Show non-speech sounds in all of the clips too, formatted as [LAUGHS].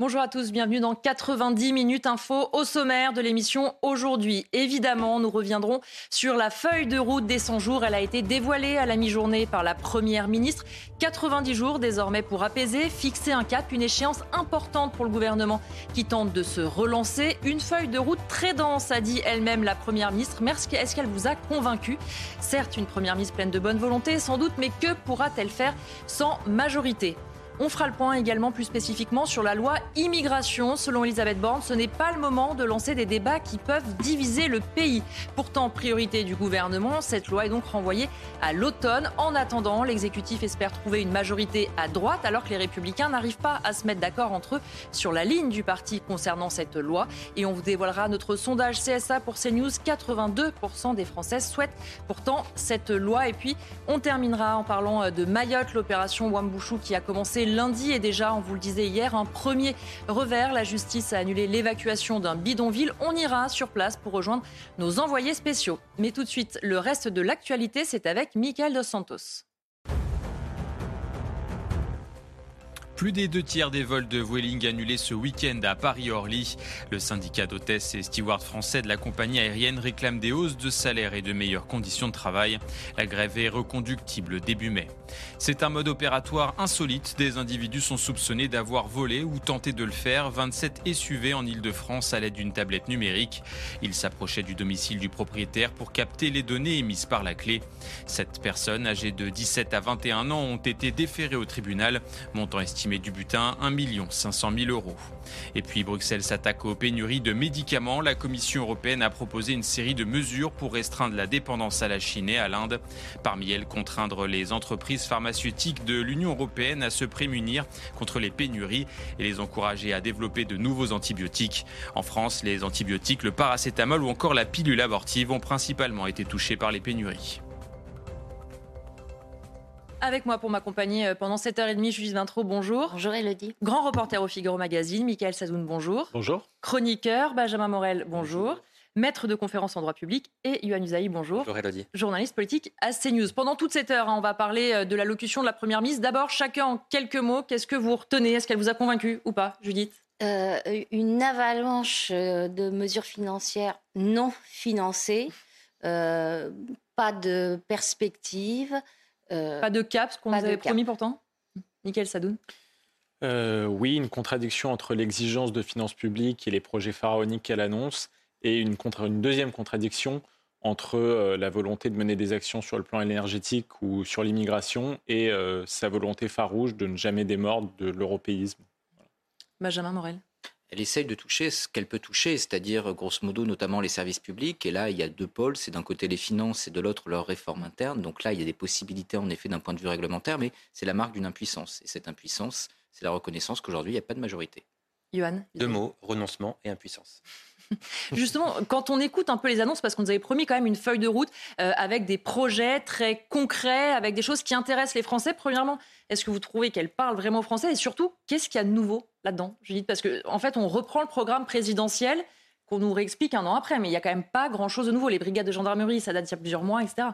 Bonjour à tous, bienvenue dans 90 minutes info au sommaire de l'émission aujourd'hui. Évidemment, nous reviendrons sur la feuille de route des 100 jours. Elle a été dévoilée à la mi-journée par la Première ministre. 90 jours désormais pour apaiser, fixer un cap, une échéance importante pour le gouvernement qui tente de se relancer. Une feuille de route très dense, a dit elle-même la Première ministre. Est-ce qu'elle vous a convaincu? Certes, une Première ministre pleine de bonne volonté, sans doute, mais que pourra-t-elle faire sans majorité? On fera le point également plus spécifiquement sur la loi immigration. Selon Elisabeth Borne, ce n'est pas le moment de lancer des débats qui peuvent diviser le pays. Pourtant, priorité du gouvernement, cette loi est donc renvoyée à l'automne. En attendant, l'exécutif espère trouver une majorité à droite alors que les républicains n'arrivent pas à se mettre d'accord entre eux sur la ligne du parti concernant cette loi. Et on vous dévoilera notre sondage CSA pour CNews. 82% des Français souhaitent pourtant cette loi. Et puis, on terminera en parlant de Mayotte, l'opération Wambouchou qui a commencé lundi et déjà, on vous le disait hier, un premier revers. La justice a annulé l'évacuation d'un bidonville. On ira sur place pour rejoindre nos envoyés spéciaux. Mais tout de suite, le reste de l'actualité, c'est avec Michael Dos Santos. Plus des deux tiers des vols de Vueling annulés ce week-end à Paris-Orly. Le syndicat d'hôtesses et stewards français de la compagnie aérienne réclame des hausses de salaire et de meilleures conditions de travail. La grève est reconductible début mai. C'est un mode opératoire insolite. Des individus sont soupçonnés d'avoir volé ou tenté de le faire 27 SUV en Ile-de-France à l'aide d'une tablette numérique. Ils s'approchaient du domicile du propriétaire pour capter les données émises par la clé. Sept personnes âgées de 17 à 21 ans ont été déférées au tribunal, montant estimé du butin 1 500 000 euros. Et puis Bruxelles s'attaque aux pénuries de médicaments. La Commission européenne a proposé une série de mesures pour restreindre la dépendance à la Chine et à l'Inde. Parmi elles, contraindre les entreprises pharmaceutiques de l'Union européenne à se prémunir contre les pénuries et les encourager à développer de nouveaux antibiotiques. En France, les antibiotiques, le paracétamol ou encore la pilule abortive ont principalement été touchés par les pénuries. Avec moi pour m'accompagner euh, pendant 7h30, Judith Vintro, bonjour. Bonjour Elodie. Grand reporter au Figaro Magazine, Michael Sazoun, bonjour. Bonjour. Chroniqueur, Benjamin Morel, bonjour. Maître de conférence en droit public et Yohann Usaï, bonjour. Bonjour Elodie. Journaliste politique à CNews. Pendant toute cette heure, hein, on va parler euh, de la locution de la Première ministre. D'abord, chacun en quelques mots, qu'est-ce que vous retenez? Est-ce qu'elle vous a convaincu ou pas, Judith? Euh, Une avalanche de mesures financières non financées, pas de perspective, euh, pas de cap, ce qu'on nous avait promis pourtant Nickel Sadoun. Euh, Oui, une contradiction entre l'exigence de finances publiques et les projets pharaoniques qu'elle annonce, et une, une deuxième contradiction entre euh, la volonté de mener des actions sur le plan énergétique ou sur l'immigration et sa volonté farouche de ne jamais démordre de l'européisme. Benjamin Morel elle essaye de toucher ce qu'elle peut toucher, c'est-à-dire grosso modo notamment les services publics. Et là, il y a deux pôles, c'est d'un côté les finances et de l'autre leur réforme interne. Donc là, il y a des possibilités en effet d'un point de vue réglementaire, mais c'est la marque d'une impuissance. Et cette impuissance, c'est la reconnaissance qu'aujourd'hui, il n'y a pas de majorité. Johan Deux mots, renoncement et impuissance. [LAUGHS] Justement, quand on écoute un peu les annonces, parce qu'on nous avait promis quand même une feuille de route euh, avec des projets très concrets, avec des choses qui intéressent les Français, premièrement, est-ce que vous trouvez qu'elle parle vraiment français? Et surtout, qu'est-ce qu'il y a de nouveau là-dedans Parce qu'en en fait, on reprend le programme présidentiel qu'on nous réexplique un an après, mais il n'y a quand même pas grand-chose de nouveau. Les brigades de gendarmerie, ça date d'il y a plusieurs mois, etc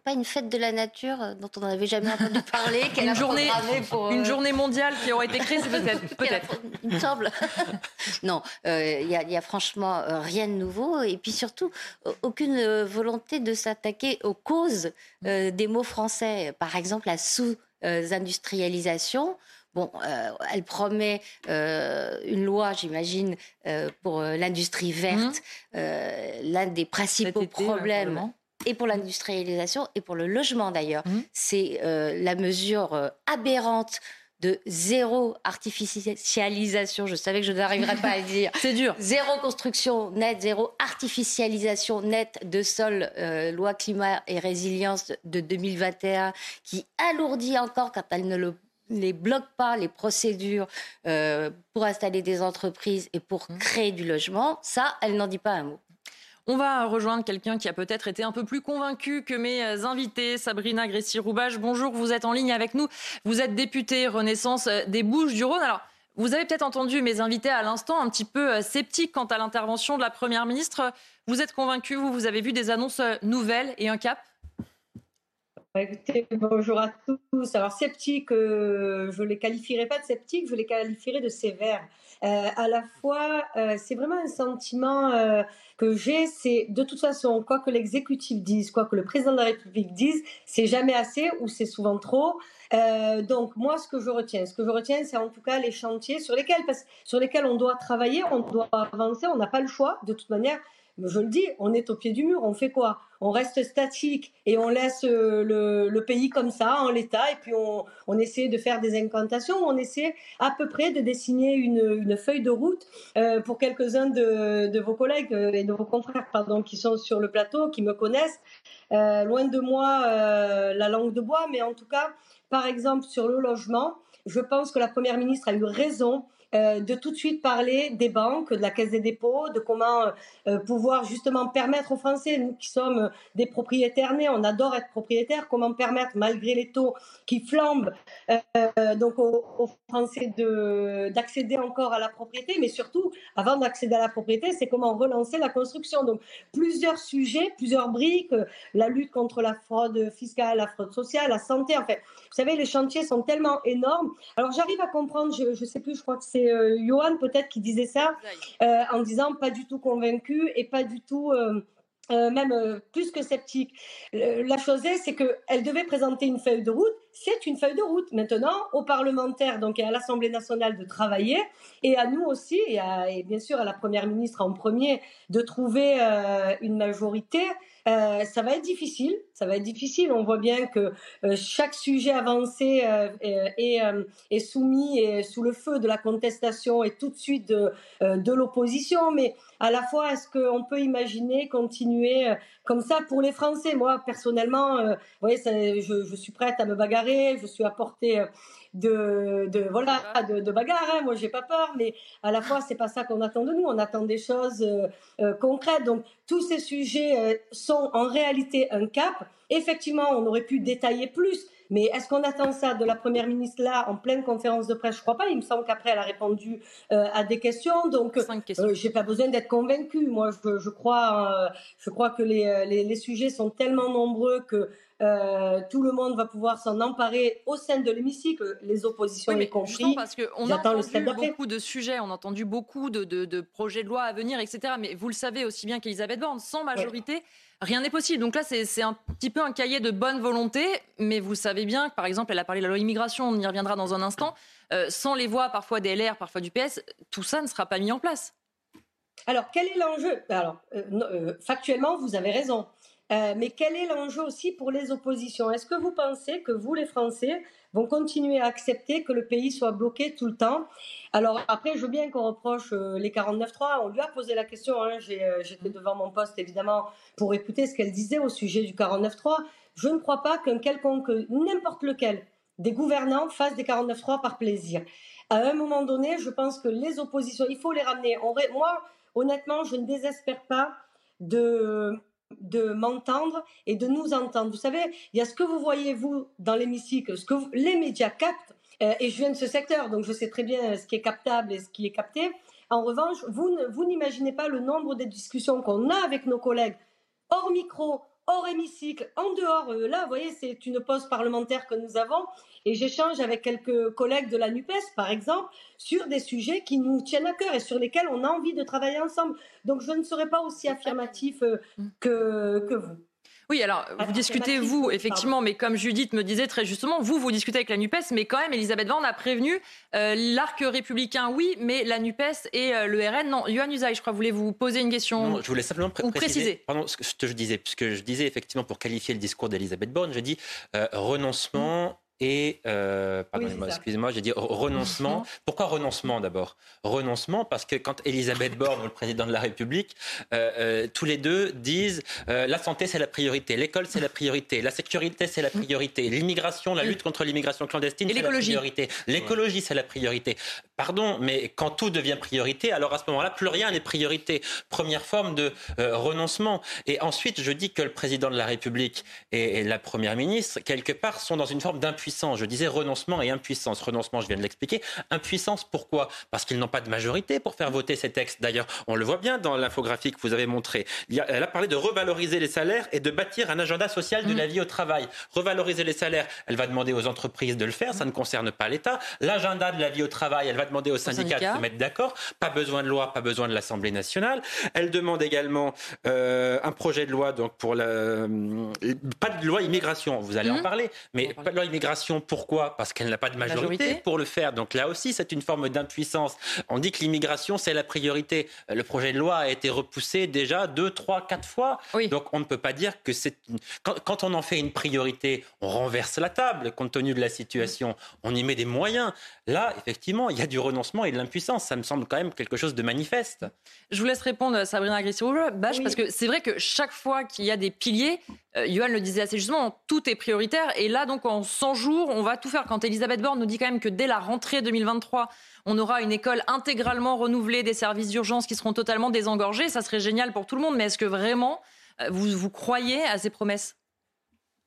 pas une fête de la nature euh, dont on n'avait jamais entendu parler [LAUGHS] une, journée, pour, une euh, journée mondiale qui aurait été créée, peut-être. [LAUGHS] Peut il me semble. [LAUGHS] non, euh, il n'y a, franchement rien de nouveau. Et puis surtout, aucune volonté de s'attaquer aux causes des mots français. Par exemple, la sous-industrialisation. Bon, elle promet une loi, j'imagine, pour l'industrie verte. Mmh. L'un des principaux problèmes et pour l'industrialisation et pour le logement d'ailleurs. Mmh. C'est euh, la mesure euh, aberrante de zéro artificialisation. Je savais que je n'arriverais pas à le dire. [LAUGHS] C'est dur. Zéro construction nette, zéro artificialisation nette de sol, euh, loi climat et résilience de 2021, qui alourdit encore quand elle ne le les bloque pas les procédures pour installer des entreprises et pour mmh. créer du logement, ça, elle n'en dit pas un mot. On va rejoindre quelqu'un qui a peut-être été un peu plus convaincu que mes euh, invités. Sabrina Grécy-Roubache, bonjour, vous êtes en ligne avec nous. Vous êtes députée Renaissance euh, des Bouches-du-Rhône. Alors, vous avez peut-être entendu mes invités à l'instant un petit peu euh, sceptiques quant à l'intervention de la Première ministre. Vous êtes convaincu, vous, vous avez vu des annonces nouvelles et un cap? Écoutez, bonjour à tous. Alors sceptique, je les qualifierais pas de sceptique, je les qualifierais de sévères. Euh, à la fois, euh, c'est vraiment un sentiment euh, que j'ai, c'est de toute façon, quoi que l'exécutif dise, quoi que le président de la République dise, c'est jamais assez ou c'est souvent trop. Donc moi, ce que je retiens, ce que je retiens, c'est en tout cas les chantiers sur lesquels, sur lesquels on doit travailler, on doit avancer, on n'a pas le choix. De toute manière, je le dis, on est au pied du mur, on fait quoi? On reste statique et on laisse euh, le, pays comme ça, en l'état, et puis on, essaie de faire des incantations, on essaie à peu près de dessiner une, feuille de route euh, pour quelques-uns de, vos collègues euh, et de vos confrères pardon, qui sont sur le plateau, qui me connaissent. loin de moi la langue de bois, mais en tout cas, par exemple, sur le logement, je pense que la Première ministre a eu raison euh, de tout de suite parler des banques, de la Caisse des dépôts, de comment euh, pouvoir justement permettre aux Français, nous qui sommes des propriétaires nés, on adore être propriétaires, comment permettre, malgré les taux qui flambent, euh, donc aux, Français d'accéder encore à la propriété, mais surtout, avant d'accéder à la propriété, c'est comment relancer la construction. Donc, plusieurs sujets, plusieurs briques, la lutte contre la fraude fiscale, la fraude sociale, la santé, en fait. Vous savez, les chantiers sont tellement énormes. Alors, j'arrive à comprendre, je ne sais plus, je crois que c'est euh, Johan peut-être qui disait ça, euh, en disant pas du tout convaincu et pas du tout... Euh, même plus que sceptique. la chose est, c'est qu'elle devait présenter une feuille de route. C'est une feuille de route. Maintenant, aux parlementaires, donc à l'Assemblée nationale, de travailler, et à nous aussi, et, et, bien sûr à la Première ministre en premier, de trouver une majorité. Euh, ça va être difficile, ça va être difficile. On voit bien que euh, chaque sujet avancé euh, est, soumis sous le feu de la contestation et tout de suite de, l'opposition. Mais à la fois, est-ce qu'on peut imaginer continuer comme ça pour les Français? Moi, personnellement, vous voyez, je, je, suis prête à me bagarrer, je suis à portée de, de voilà de, de bagarre. Hein. Moi, j'ai pas peur, mais à la fois, c'est pas ça qu'on attend de nous. On attend des choses euh, euh, concrètes. Donc, tous ces sujets euh, sont en réalité un cap. Effectivement, on aurait pu détailler plus. Mais est-ce qu'on attend ça de la première ministre là en pleine conférence de presse? Je crois pas. Il me semble qu'après elle a répondu à des questions, donc euh, j'ai pas besoin d'être convaincue. Moi, je, je crois, je crois que les, les, les, sujets sont tellement nombreux que euh, tout le monde va pouvoir s'en emparer au sein de l'hémicycle, les oppositions oui, mais y compris. parce qu'on a entendu beaucoup de sujets, on a entendu beaucoup de, projets de loi à venir, etc. Mais vous le savez aussi bien qu'Elisabeth Borne, sans majorité, rien n'est possible. Donc là, c'est un petit peu un cahier de bonne volonté, mais vous savez bien que, par exemple, elle a parlé de la loi immigration, on y reviendra dans un instant. Euh, sans les voix, parfois des LR, parfois du PS, tout ça ne sera pas mis en place. Alors, quel est l'enjeu? Alors, euh, factuellement, vous avez raison. Euh, mais quel est l'enjeu aussi pour les oppositions? Est-ce que vous pensez que vous, les Français, vont continuer à accepter que le pays soit bloqué tout le temps? Alors après, je veux bien qu'on reproche euh, les 49.3. On lui a posé la question. Hein, euh, j'étais devant mon poste, évidemment, pour écouter ce qu'elle disait au sujet du 49.3. Je ne crois pas qu'un quelconque, n'importe lequel, des gouvernants fasse des 49.3 par plaisir. À un moment donné, je pense que les oppositions, il faut les ramener. moi, honnêtement, je ne désespère pas de de m'entendre et de nous entendre. Vous savez, il y a ce que vous voyez, vous, dans l'hémicycle, ce que les médias captent, euh, et je viens de ce secteur, donc je sais très bien ce qui est captable et ce qui est capté. En revanche, vous, vous n'imaginez pas le nombre de discussions qu'on a avec nos collègues hors micro, hors hémicycle, en dehors. Euh, là, vous voyez, c'est une pause parlementaire que nous avons. Et j'échange avec quelques collègues de la NUPES, par exemple, sur des sujets qui nous tiennent à cœur et sur lesquels on a envie de travailler ensemble. Donc, je ne serai pas aussi affirmatif euh, que, que vous. Oui, alors vous discutez, vous, effectivement, mais comme Judith me disait très justement, vous, vous discutez avec la NUPES, mais quand même, Elisabeth Borne a prévenu euh, l'arc républicain, oui, mais la NUPES et euh, le RN, non. Yohann Usaï, je crois, voulez-vous poser une question non, Je voulais simplement préciser, Pardon, ce que je disais, puisque je disais effectivement, pour qualifier le discours d'Elisabeth Borne, je dis euh, renoncement et, euh, pardonnez-moi, excusez-moi, j'ai dit renoncement. [LAUGHS] Pourquoi renoncement d'abord? Renoncement parce que quand Elisabeth Borne, le président de la République, euh, euh, tous les deux disent la santé c'est la priorité, l'école c'est la priorité, la sécurité c'est la priorité, l'immigration, la lutte contre l'immigration clandestine c'est la priorité, l'écologie c'est la priorité. Pardon, mais quand tout devient priorité, alors à ce moment-là, plus rien n'est priorité. Première forme de renoncement. Et ensuite, je dis que le président de la République et, et la première ministre, quelque part, sont dans une forme d'impuissance impuissance. Je disais renoncement et impuissance. Renoncement, je viens de l'expliquer. Impuissance, pourquoi? Parce qu'ils n'ont pas de majorité pour faire voter ces textes. D'ailleurs, on le voit bien dans l'infographie que vous avez montrée. Elle a parlé de revaloriser les salaires et de bâtir un agenda social de mm. la vie au travail. Revaloriser les salaires, elle va demander aux entreprises de le faire, ça ne concerne pas l'État. L'agenda de la vie au travail, elle va demander aux syndicats de se mettre d'accord. Pas besoin de loi, pas besoin de l'Assemblée nationale. Elle demande également euh, un projet de loi donc pour la, euh, pas de loi immigration. Vous allez en mmh. parler, mais pas de loi immigration. Pourquoi? Parce qu'elle n'a pas de majorité, pour le faire. Donc là aussi, c'est une forme d'impuissance. On dit que l'immigration c'est la priorité. Le projet de loi a été repoussé déjà deux, trois, quatre fois. Donc on ne peut pas dire que c'est quand, quand, on en fait une priorité, on renverse la table compte tenu de la situation. On y met des moyens. Là, effectivement, il y a du renoncement et de l'impuissance. Ça me semble quand même quelque chose de manifeste. Je vous laisse répondre, Sabrina Agressio-Bache, parce que c'est vrai que chaque fois qu'il y a des piliers, euh, le disait assez justement, tout est prioritaire. Et là, donc, en 100 jours, on va tout faire. Quand Elisabeth Borne nous dit quand même que dès la rentrée 2023, on aura une école intégralement renouvelée, des services d'urgence qui seront totalement désengorgés, ça serait génial pour tout le monde. Mais est-ce que vraiment, euh, vous, vous croyez à ces promesses?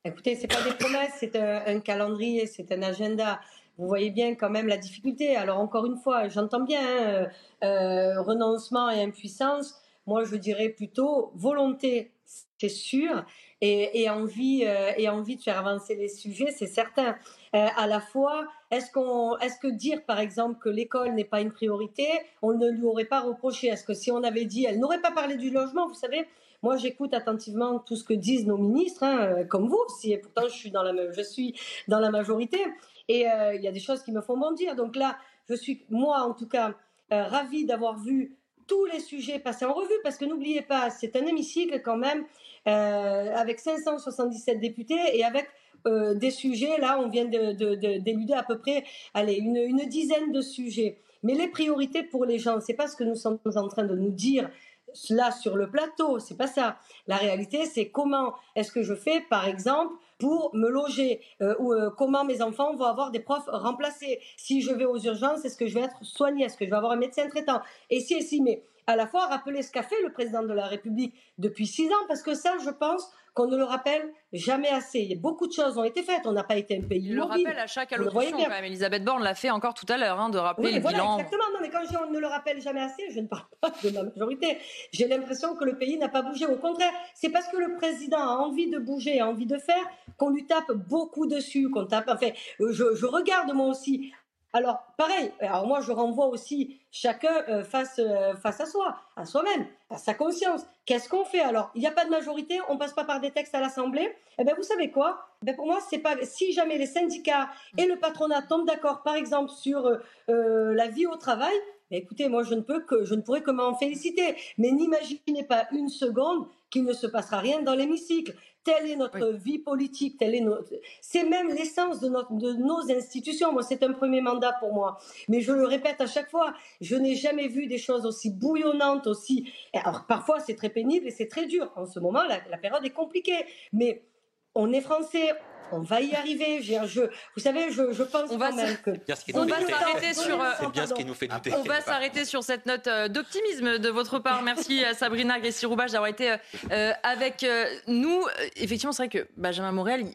Écoutez, ce n'est pas des promesses, c'est un calendrier, c'est un agenda vous voyez bien quand même la difficulté. Alors encore une fois, j'entends bien hein, euh, renoncement et impuissance. Moi, je dirais plutôt volonté, c'est sûr, et, envie euh, et envie de faire avancer les sujets, c'est certain. Euh, à la fois, est-ce qu'on, est-ce que dire par exemple que l'école n'est pas une priorité, on ne lui aurait pas reproché? Est-ce que si on avait dit, elle n'aurait pas parlé du logement, vous savez, moi, j'écoute attentivement tout ce que disent nos ministres, hein, comme vous aussi, et pourtant je suis dans la, je suis dans la majorité. Et euh, il y a des choses qui me font bondir. Donc là, je suis, moi en tout cas, ravie d'avoir vu tous les sujets passer en revue, parce que n'oubliez pas, c'est un hémicycle quand même, avec 577 députés et avec des sujets, là, on vient d'éluder à peu près, allez, une, dizaine de sujets. Mais les priorités pour les gens, c'est pas ce que nous sommes en train de nous dire là sur le plateau, c'est pas ça. La réalité, c'est comment est-ce que je fais, par exemple, pour me loger euh, ou euh, comment mes enfants vont avoir des profs remplacés. Si je vais aux urgences, est-ce que je vais être soigné Est-ce que je vais avoir un médecin traitant? Et si et si, mais à la fois rappeler ce qu'a fait le président de la République depuis six ans, parce que ça, je pense qu'on ne le rappelle jamais assez. Beaucoup de choses ont été faites. On n'a pas été un pays Il le rappelle à chaque allocution quand même. Elisabeth Borne l'a fait encore tout à l'heure, hein, de rappeler le bilan. Exactement. Non, mais quand je dis on ne le rappelle jamais assez, je ne parle pas de la majorité. J'ai l'impression que le pays n'a pas bougé. Au contraire, c'est parce que le président a envie de bouger, a envie de faire, qu'on lui tape beaucoup dessus, qu'on tape. Enfin, je, je regarde moi aussi alors, pareil, alors moi je renvoie aussi chacun euh, face, euh, face à soi, à soi-même, à sa conscience. Qu'est-ce qu'on fait Alors, il n'y a pas de majorité, on passe pas par des textes à l'Assemblée. Eh bien, vous savez quoi? Ben, Pour moi, c'est pas si jamais les syndicats et le patronat tombent d'accord, par exemple, sur euh, la vie au travail, ben, écoutez, moi je ne peux que je ne pourrais que m'en féliciter. Mais n'imaginez pas une seconde qu'il ne se passera rien dans l'hémicycle. Telle est notre vie politique, telle est notre... c'est même l'essence de, notre, de nos institutions. Moi, c'est un premier mandat pour moi. Mais je le répète à chaque fois, je n'ai jamais vu des choses aussi bouillonnantes, aussi. Alors parfois, c'est très pénible et c'est très dur. En ce moment, la, la période est compliquée. Mais on est français, on va y arriver. Je, vous savez, je, je pense on va même que on va s'arrêter sur. bien ce qui nous fait douter. On va s'arrêter sur cette note euh, d'optimisme de votre part. Merci à Sabrina Gressi-Roubache d'avoir été euh, avec euh, nous. Effectivement, c'est vrai que Benjamin Morel,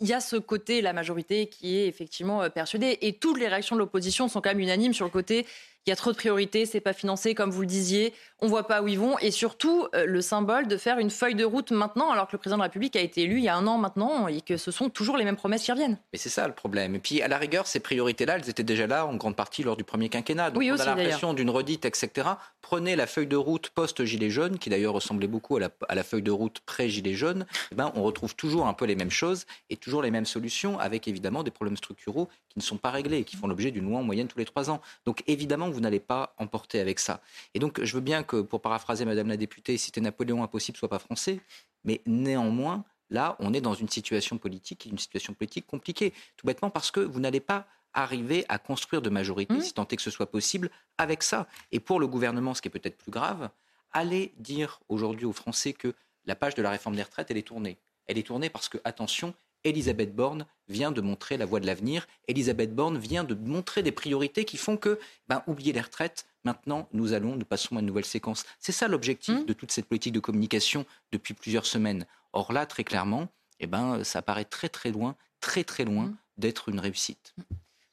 il y a ce côté, la majorité, qui est effectivement persuadée. Et toutes les réactions de l'opposition sont quand même unanimes sur le côté il y a trop de priorités, c'est pas financé comme vous le disiez, on voit pas où ils vont, et surtout euh, le symbole de faire une feuille de route maintenant, alors que le président de la République a été élu il y a un an maintenant, et que ce sont toujours les mêmes promesses qui reviennent. Mais c'est ça le problème. Et puis à la rigueur, ces priorités-là, elles étaient déjà là en grande partie lors du premier quinquennat. Donc oui, on a l'impression d'une redite, etc. Prenez la feuille de route post-gilet jaune, qui d'ailleurs ressemblait beaucoup à la, feuille de route pré-gilet jaune. Eh ben, on retrouve toujours un peu les mêmes choses et toujours les mêmes solutions, avec évidemment des problèmes structuraux qui ne sont pas réglés et qui font l'objet d'une loi en moyenne tous les trois ans. Donc évidemment, vous n'allez pas emporter avec ça. Et donc, je veux bien que, pour paraphraser Madame la députée, c'était Napoléon impossible, soit pas français, mais néanmoins, là, on est dans une situation politique, une situation politique compliquée, tout bêtement parce que vous n'allez pas arriver à construire de majorité, mmh. si tant est que ce soit possible, avec ça. Et pour le gouvernement, ce qui est peut-être plus grave, allez dire aujourd'hui aux Français que la page de la réforme des retraites, elle est tournée. Elle est tournée parce que, attention, Elisabeth Borne vient de montrer la voie de l'avenir. Elisabeth Borne vient de montrer des priorités qui font que, ben, oubliez les retraites, maintenant nous allons, nous passons à une nouvelle séquence. C'est ça l'objectif mmh. de toute cette politique de communication depuis plusieurs semaines. Or là, très clairement, eh ben, ça paraît très très loin, très très loin mmh. d'être une réussite.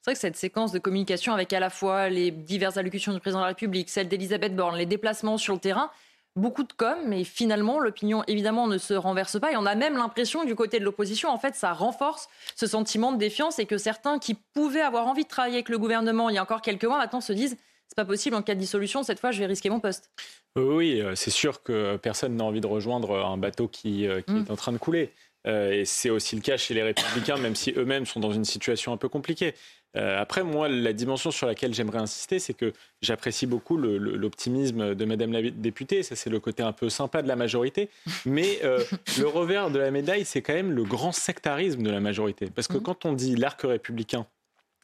C'est vrai que cette séquence de communication avec à la fois les diverses allocutions du président de la République, celle d'Elisabeth Borne, les déplacements sur le terrain, beaucoup de com, mais finalement, l'opinion, évidemment, ne se renverse pas. Et on a même l'impression, du côté de l'opposition, en fait, ça renforce ce sentiment de défiance et que certains qui pouvaient avoir envie de travailler avec le gouvernement il y a encore quelques mois, maintenant se disent c'est pas possible, en cas de dissolution, cette fois, je vais risquer mon poste. Oui, euh, c'est sûr que personne n'a envie de rejoindre un bateau qui, euh, qui mm. est en train de couler. Euh, et c'est aussi le cas chez les républicains, même si eux-mêmes sont dans une situation un peu compliquée. Euh, après, moi, la dimension sur laquelle j'aimerais insister, c'est que j'apprécie beaucoup l'optimisme de Madame la députée. Ça, c'est le côté un peu sympa de la majorité. Mais euh, [LAUGHS] le revers de la médaille, c'est quand même le grand sectarisme de la majorité. Parce que mmh. quand on dit l'arc républicain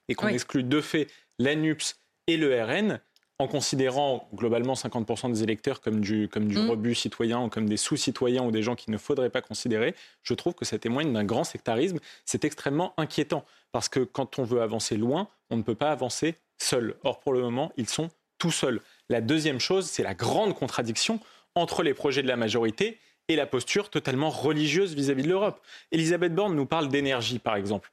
et qu'on exclut de fait l'ANUPS et le RN, en considérant globalement 50% des électeurs comme du, comme du mm. rebut citoyen ou comme des sous-citoyens ou des gens qu'il ne faudrait pas considérer, je trouve que ça témoigne d'un grand sectarisme. C'est extrêmement inquiétant parce que quand on veut avancer loin, on ne peut pas avancer seul. Or, pour le moment, ils sont tout seuls. La deuxième chose, c'est la grande contradiction entre les projets de la majorité et la posture totalement religieuse vis-à-vis de l'Europe. Elisabeth Borne nous parle d'énergie, par exemple.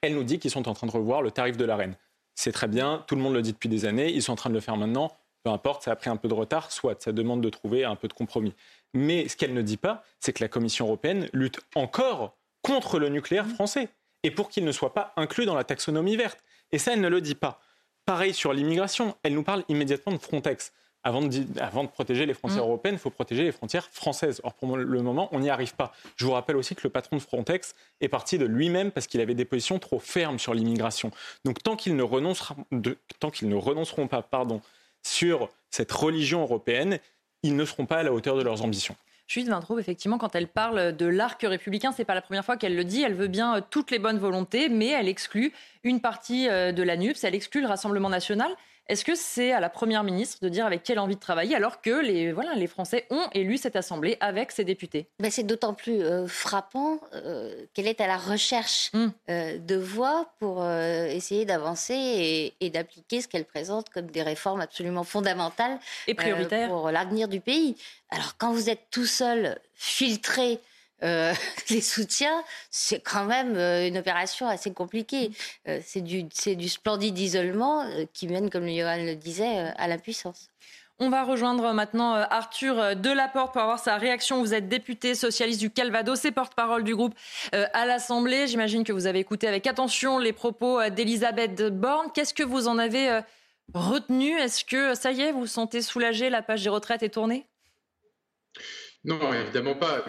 Elle nous dit qu'ils sont en train de revoir le tarif de la reine c'est très bien, tout le monde le dit depuis des années, ils sont en train de le faire maintenant, peu importe, ça a pris un peu de retard, soit ça demande de trouver un peu de compromis. Mais ce qu'elle ne dit pas, c'est que la Commission européenne lutte encore contre le nucléaire français et pour qu'il ne soit pas inclus dans la taxonomie verte. Et ça, elle ne le dit pas. Pareil sur l'immigration, elle nous parle immédiatement de Frontex avant de, protéger les frontières mm. européennes, il faut protéger les frontières françaises. Or, pour le moment, on n'y arrive pas. Je vous rappelle aussi que le patron de Frontex est parti de lui-même parce qu'il avait des positions trop fermes sur l'immigration. Donc, tant qu'ils ne, ne renonceront pas pardon, sur cette religion européenne, ils ne seront pas à la hauteur de leurs ambitions. Judith Vintraube, effectivement, quand elle parle de l'arc républicain, c'est pas la première fois qu'elle le dit. Elle veut bien euh, toutes les bonnes volontés, mais elle exclut une partie euh, de la NUPS, elle exclut le Rassemblement national. Est-ce que c'est à la Première ministre de dire avec quelle envie de travailler alors que les, voilà, les Français ont élu cette Assemblée avec ses députés? Ben C'est d'autant plus euh, frappant euh, qu'elle est à la recherche hmm. euh, de voix pour essayer d'avancer et, d'appliquer ce qu'elle présente comme des réformes absolument fondamentales et prioritaires pour l'avenir du pays. Alors quand vous êtes tout seul, filtré, euh, [LAUGHS] les soutiens, c'est quand même euh, une opération assez compliquée. Euh, c'est du, du splendide isolement qui mène, comme Johan le disait, à l'impuissance. On va rejoindre maintenant Arthur Delaporte pour avoir sa réaction. Vous êtes député socialiste du Calvados et porte-parole du groupe à l'Assemblée. J'imagine que vous avez écouté avec attention les propos d'Elisabeth Borne. Qu'est-ce que vous en avez retenu? Est-ce que ça y est, vous sentez soulagé? La page des retraites est tournée? Non, évidemment pas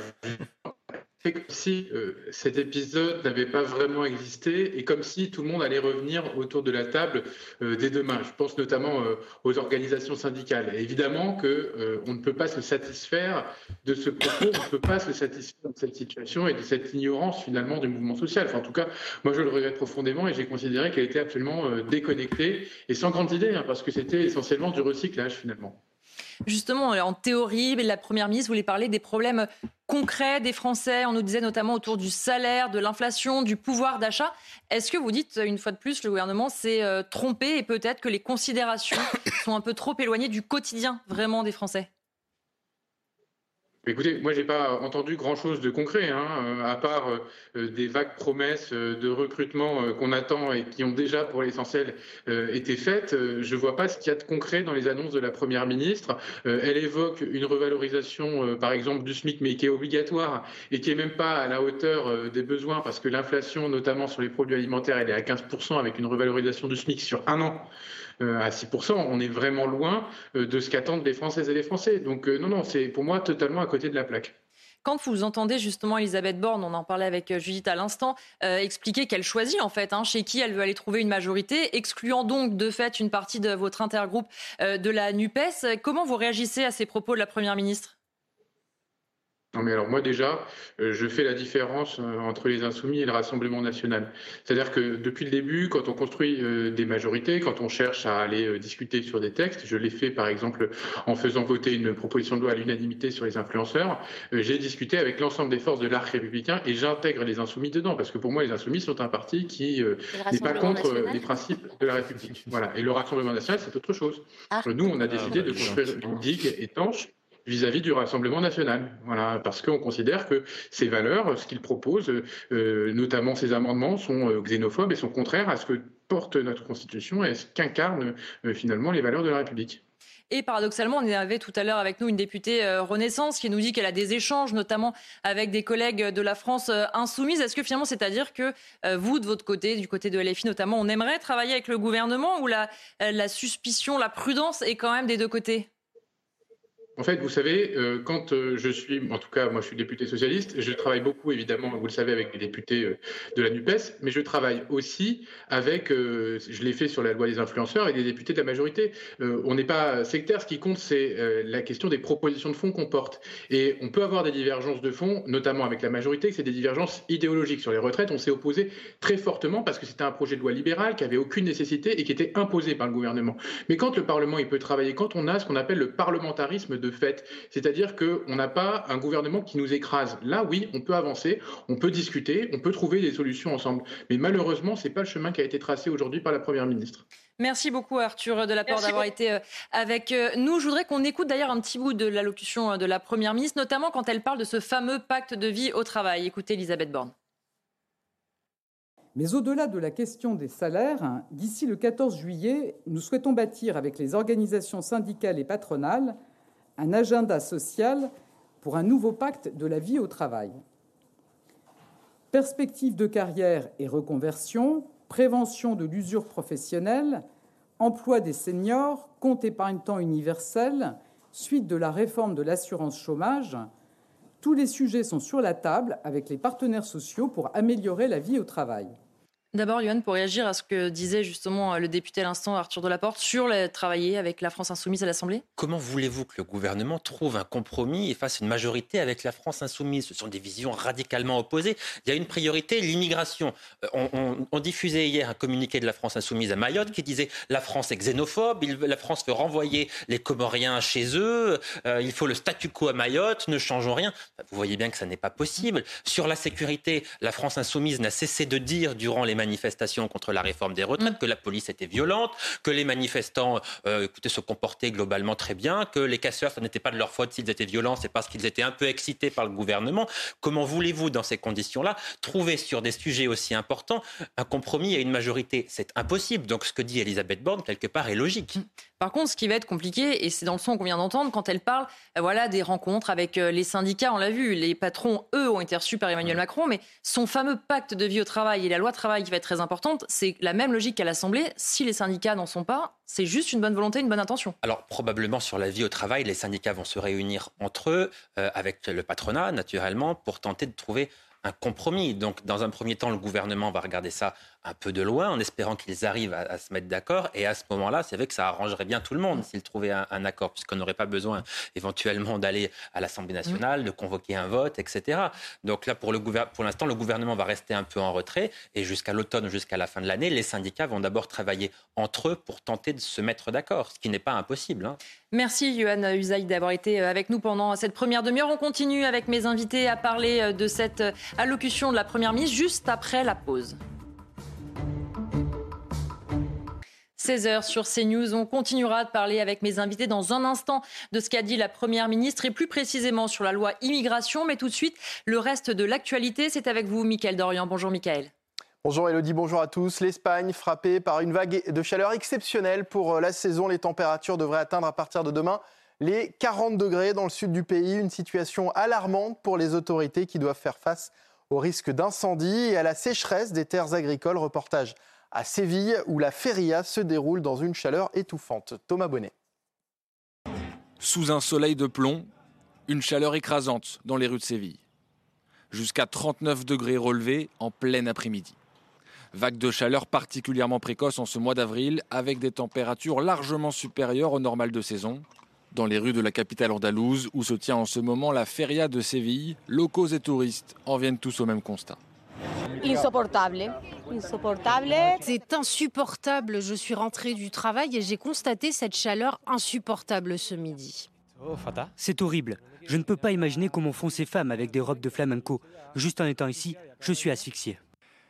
c'est comme si euh, cet épisode n'avait pas vraiment existé et comme si tout le monde allait revenir autour de la table euh, dès demain. Je pense notamment euh, aux organisations syndicales. évidemment que on ne peut pas se satisfaire de ce propos, on ne peut pas se satisfaire de cette situation et de cette ignorance finalement du mouvement social. En tout cas, moi je le regrette profondément et j'ai considéré qu'elle était absolument déconnectée et sans grande idée, hein, parce que c'était essentiellement du recyclage finalement. Justement, en théorie, la Première ministre voulait parler des problèmes concrets des Français. On nous disait notamment autour du salaire, de l'inflation, du pouvoir d'achat. Est-ce que vous dites, une fois de plus, le gouvernement s'est euh, trompé et peut-être que les considérations [COUGHS] sont un peu trop éloignées du quotidien vraiment des Français? Écoutez, moi, j'ai pas entendu grand-chose de concret, hein, euh, à part euh, des vagues promesses euh, de recrutement qu'on attend et qui ont déjà, pour l'essentiel, été faites. Je vois pas ce qu'il y a de concret dans les annonces de la Première ministre. Elle évoque une revalorisation, par exemple, du SMIC, mais qui est obligatoire et qui est même pas à la hauteur des besoins, parce que l'inflation, notamment sur les produits alimentaires, elle est à 15% avec une revalorisation du SMIC sur un an. Euh, à 6%. On est vraiment loin euh, de ce qu'attendent les Françaises et les Français. Donc euh, non, non, c'est pour moi totalement à côté de la plaque. Quand vous entendez justement Elisabeth Borne, on en parlait avec Judith à l'instant, expliquer qu'elle choisit en fait hein, chez qui elle veut aller trouver une majorité, excluant donc de fait une partie de votre intergroupe de la NUPES. Comment vous réagissez à ces propos de la Première ministre? Non, mais alors moi déjà, euh, je fais la différence euh, entre les insoumis et le Rassemblement national. C'est-à-dire que depuis le début, quand on construit euh, des majorités, quand on cherche à aller discuter sur des textes, je l'ai fait par exemple en faisant voter une proposition de loi à l'unanimité sur les influenceurs, j'ai discuté avec l'ensemble des forces de l'arc républicain et j'intègre les insoumis dedans, parce que pour moi les insoumis sont un parti qui n'est pas contre les principes de la République. [LAUGHS] Voilà. Et le Rassemblement national, c'est autre chose. Ah. Nous, on a décidé de construire une digue étanche vis-à-vis du Rassemblement national. Voilà, parce qu'on considère que ces valeurs, ce qu'ils proposent, euh, notamment ces amendements, sont euh, xénophobes et sont contraires à ce que porte notre Constitution et ce qu'incarnent euh, finalement les valeurs de la République. Et paradoxalement, on avait tout à l'heure avec nous une députée Renaissance qui nous dit qu'elle a des échanges, notamment avec des collègues de la France insoumise. Est-ce que finalement, c'est-à-dire que vous, de votre côté, du côté de LFI notamment, on aimerait travailler avec le gouvernement ou la suspicion, la prudence est quand même des deux côtés? En fait, vous savez, euh, quand euh, je suis, en tout cas, moi je suis député socialiste, je travaille beaucoup évidemment, vous le savez, avec les députés euh, de la NUPES, mais je travaille aussi avec, je l'ai fait sur la loi des influenceurs, et des députés de la majorité. on n'est pas sectaire, ce qui compte, c'est la question des propositions de fond qu'on porte. Et on peut avoir des divergences de fond, notamment avec la majorité, c'est des divergences idéologiques. Sur les retraites, on s'est opposé très fortement parce que c'était un projet de loi libéral qui avait aucune nécessité et qui était imposé par le gouvernement. Mais quand le Parlement il peut travailler, quand on a ce qu'on appelle le parlementarisme de fait. C'est-à-dire qu'on n'a pas un gouvernement qui nous écrase. Là, oui, on peut avancer, on peut discuter, on peut trouver des solutions ensemble. Mais malheureusement, ce n'est pas le chemin qui a été tracé aujourd'hui par la Première ministre. Merci beaucoup Arthur Delaporte d'avoir été euh, avec euh, nous. Je voudrais qu'on écoute d'ailleurs un petit bout de l'allocution euh, de la Première ministre, notamment quand elle parle de ce fameux pacte de vie au travail. Écoutez Elisabeth Borne. Mais au-delà de la question des salaires, d'ici le 14 juillet, nous souhaitons bâtir avec les organisations syndicales et patronales un agenda social pour un nouveau pacte de la vie au travail. Perspective de carrière et reconversion, prévention de l'usure professionnelle, emploi des seniors, compte épargne-temps universel, suite de la réforme de l'assurance chômage, tous les sujets sont sur la table avec les partenaires sociaux pour améliorer la vie au travail. D'abord, Yohann, pour réagir à ce que disait justement le député à l'instant, Arthur Delaporte, sur le travailler avec la France insoumise à l'Assemblée Comment voulez-vous que le gouvernement trouve un compromis et fasse une majorité avec la France insoumise? Ce sont des visions radicalement opposées. Il y a une priorité, l'immigration. Euh, on, diffusait hier un communiqué de la France insoumise à Mayotte qui disait la France est xénophobe, la France veut renvoyer les Comoriens chez eux, euh, il faut le statu quo à Mayotte, ne changeons rien. Vous voyez bien que ça n'est pas possible. Sur la sécurité, la France insoumise n'a cessé de dire durant les manifestations contre la réforme des retraites, que la police était violente, que les manifestants euh, écoutez, se comportaient globalement très bien, que les casseurs, ce n'était pas de leur faute s'ils étaient violents, c'est parce qu'ils étaient un peu excités par le gouvernement. Comment voulez-vous, dans ces conditions-là, trouver sur des sujets aussi importants un compromis à une majorité? C'est impossible. Donc ce que dit Elisabeth Borne, quelque part, est logique. Par contre, ce qui va être compliqué, et c'est dans le son qu'on vient d'entendre, quand elle parle euh, voilà, des rencontres avec euh, les syndicats, on l'a vu, les patrons, eux, ont été reçus par Emmanuel Macron, mais son fameux pacte de vie au travail et la loi travail va être très importante, c'est la même logique qu'à l'Assemblée. Si les syndicats n'en sont pas, c'est juste une bonne volonté, une bonne intention. Alors, probablement sur la vie au travail, les syndicats vont se réunir entre eux, euh, avec le patronat, naturellement, pour tenter de trouver un compromis. Donc, dans un premier temps, le gouvernement va regarder ça un peu de loin, en espérant qu'ils arrivent à, se mettre d'accord. Et à ce moment-là, c'est vrai que ça arrangerait bien tout le monde s'ils trouvaient un, accord, puisqu'on n'aurait pas besoin éventuellement d'aller à l'Assemblée nationale, de convoquer un vote, etc. Donc là, pour, le pour l'instant, le gouvernement va rester un peu en retrait. Et jusqu'à l'automne, jusqu'à la fin de l'année, les syndicats vont d'abord travailler entre eux pour tenter de se mettre d'accord, ce qui n'est pas impossible. Hein. Merci, Johan Usaï, d'avoir été euh, avec nous pendant cette première demi-heure. On continue avec mes invités à parler euh, de cette euh, allocution de la Première ministre juste après la pause. 16h sur CNews. On continuera de parler avec mes invités dans un instant de ce qu'a dit la Première ministre et plus précisément sur la loi immigration. Mais tout de suite, le reste de l'actualité, c'est avec vous, Mickaël Dorian. Bonjour, Mickaël. Bonjour Elodie, bonjour à tous. L'Espagne frappée par une vague de chaleur exceptionnelle pour euh, la saison. Les températures devraient atteindre à partir de demain les 40 degrés dans le sud du pays. Une situation alarmante pour les autorités qui doivent faire face au risque d'incendie et à la sécheresse des terres agricoles. Reportage à Séville où la feria se déroule dans une chaleur étouffante. Thomas Bonnet. Sous un soleil de plomb, une chaleur écrasante dans les rues de Séville. Jusqu'à 39 degrés relevés en plein après-midi. Vague de chaleur particulièrement précoce en ce mois d'avril, avec des températures largement supérieures au normal de saison. Dans les rues de la capitale andalouse, où se tient en ce moment la feria de Séville, locaux et touristes en viennent tous au même constat. Insupportable. Insupportable. C'est insupportable. Je suis rentrée du travail et j'ai constaté cette chaleur insupportable ce midi. C'est horrible. Je ne peux pas imaginer comment font ces femmes avec des robes de flamenco. Juste en étant ici, je suis asphyxiée.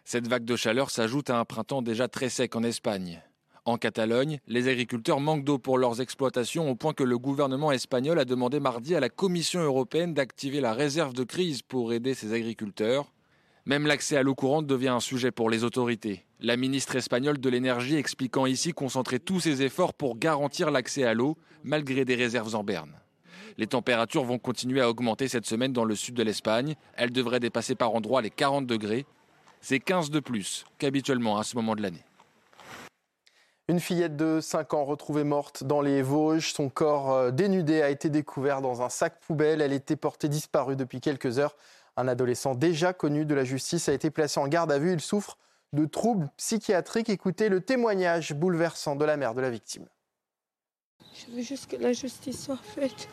Cette vague de chaleur s'ajoute à un printemps déjà très sec en Espagne. En Catalogne, les agriculteurs manquent d'eau pour leurs exploitations au point que le gouvernement espagnol a demandé mardi à la Commission européenne d'activer la réserve de crise pour aider ces agriculteurs. Même l'accès à l'eau courante devient un sujet pour les autorités. La ministre espagnole de l'énergie expliquant ici concentrer tous ses efforts pour garantir l'accès à l'eau malgré des réserves en berne. Les températures vont continuer à augmenter cette semaine dans le sud de l'Espagne. Elles devraient dépasser par endroits les 40 degrés. C'est 15 de plus qu'habituellement à ce moment de l'année. Une fillette de 5 ans retrouvée morte dans les Vosges. Son corps euh, dénudé a été découvert dans un sac poubelle. Elle était portée disparue depuis quelques heures. Un adolescent déjà connu de la justice a été placé en garde à vue. Il souffre de troubles psychiatriques. Écoutez le témoignage bouleversant de la mère de la victime. Je veux juste que la justice soit faite.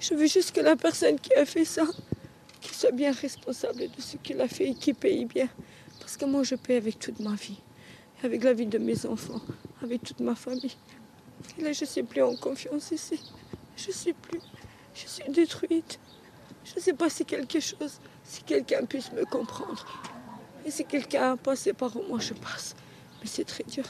Je veux juste que la personne qui a fait ça, qu'il soit bien responsable de ce qu'il a fait et qu'il paye bien. Parce que moi, je paye avec toute ma vie, avec la vie de mes enfants, avec toute ma famille. Et là, je ne suis plus en confiance ici. Je ne suis plus. Je suis détruite. Je ne sais pas si quelque chose, si quelqu'un puisse me comprendre. Et si quelqu'un passé par moi je passe. Mais c'est très dur.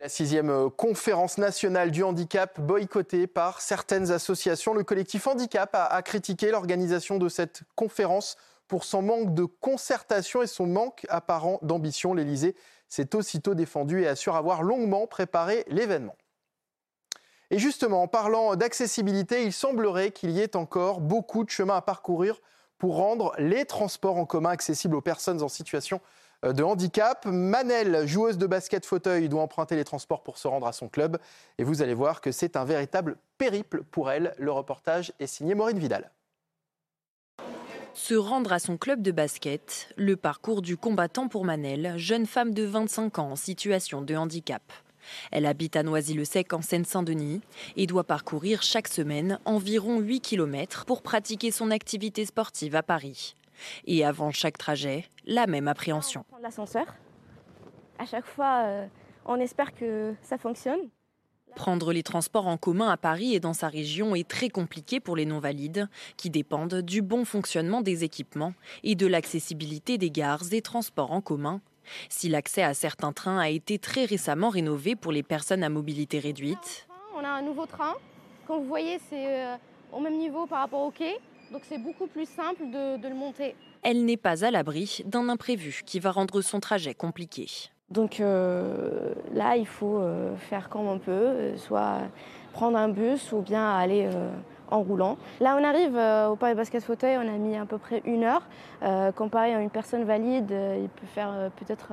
La sixième euh, conférence nationale du handicap boycottée par certaines associations. Le collectif Handicap a, critiqué l'organisation de cette conférence pour son manque de concertation et son manque apparent d'ambition. L'Élysée s'est aussitôt défendu et assure avoir longuement préparé l'événement. Et justement, en parlant d'accessibilité, il semblerait qu'il y ait encore beaucoup de chemin à parcourir pour rendre les transports en commun accessibles aux personnes en situation euh, de handicap. Manel, joueuse de basket fauteuil, doit emprunter les transports pour se rendre à son club. Et vous allez voir que c'est un véritable périple pour elle. Le reportage est signé Maureen Vidal. Se rendre à son club de basket, le parcours du combattant pour Manel, jeune femme de 25 ans en situation de handicap. Elle habite à Noisy-le-Sec en Seine-Saint-Denis et doit parcourir chaque semaine environ 8 km pour pratiquer son activité sportive à Paris. Et avant chaque trajet, la même appréhension. l'ascenseur. À chaque fois, euh, on espère que ça fonctionne. Prendre les transports en commun à Paris et dans sa région est très compliqué pour les non-valides, qui dépendent du bon fonctionnement des équipements et de l'accessibilité des gares et transports en commun. Si l'accès à certains trains a été très récemment rénové pour les personnes à mobilité réduite. On a un nouveau train. Comme vous voyez, c'est euh, au même niveau par rapport au quai. Donc c'est beaucoup plus simple de, le monter. Elle n'est pas à l'abri d'un imprévu qui va rendre son trajet compliqué. Donc euh, là, il faut euh, faire comme on peut, soit prendre un bus ou bien aller en roulant. Là, on arrive au Paris Basket Fauteuil, on a mis à peu près une heure. comparé à une personne valide, il peut faire peut-être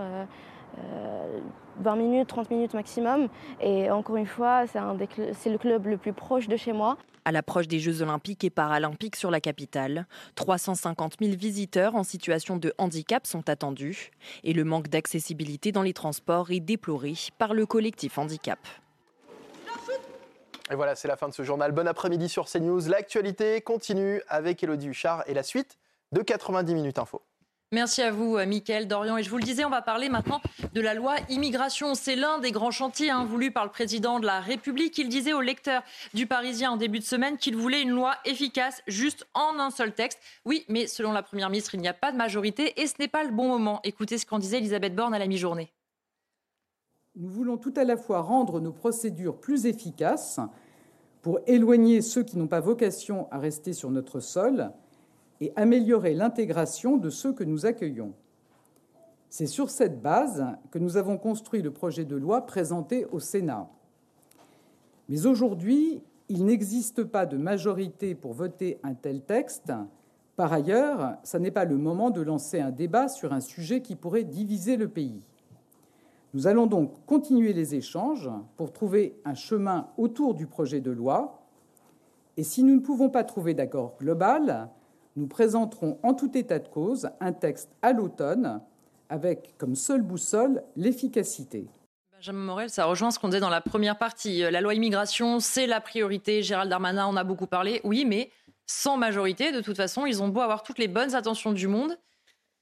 20 minutes, 30 minutes maximum. Et encore une fois, c'est le club le plus proche de chez moi. À l'approche des Jeux olympiques et paralympiques sur la capitale, 350 000 visiteurs en situation de handicap sont attendus et le manque d'accessibilité dans les transports est déploré par le collectif Handicap. Et voilà, c'est la fin de ce journal. Bon après-midi sur CNews. L'actualité continue avec Elodie Huchard et la suite de 90 minutes info. Merci à vous, euh, Mickaël Dorian. Et je vous le disais, on va parler maintenant de la loi immigration. C'est l'un des grands chantiers hein, voulus par le président de la République. Il disait au lecteur du Parisien en début de semaine qu'il voulait une loi efficace, juste en un seul texte. Oui, mais selon la Première ministre, il n'y a pas de majorité et ce n'est pas le bon moment. Écoutez ce qu'en disait Elisabeth Borne à la mi-journée. Nous voulons tout à la fois rendre nos procédures plus efficaces pour éloigner ceux qui n'ont pas vocation à rester sur notre sol et améliorer l'intégration de ceux que nous accueillons. C'est sur cette base que nous avons construit le projet de loi présenté au Sénat. Mais aujourd'hui, il n'existe pas de majorité pour voter un tel texte. Par ailleurs, ce n'est pas le moment de lancer un débat sur un sujet qui pourrait diviser le pays. Nous allons donc continuer les échanges pour trouver un chemin autour du projet de loi. Et si nous ne pouvons pas trouver d'accord global, nous présenterons en tout état de cause un texte à l'automne avec comme seule boussole l'efficacité. Benjamin Morel, ça rejoint ce qu'on disait dans la première partie. La loi immigration, c'est la priorité. Gérald Darmanin en a beaucoup parlé. Oui, mais sans majorité, de toute façon, ils ont beau avoir toutes les bonnes intentions du monde.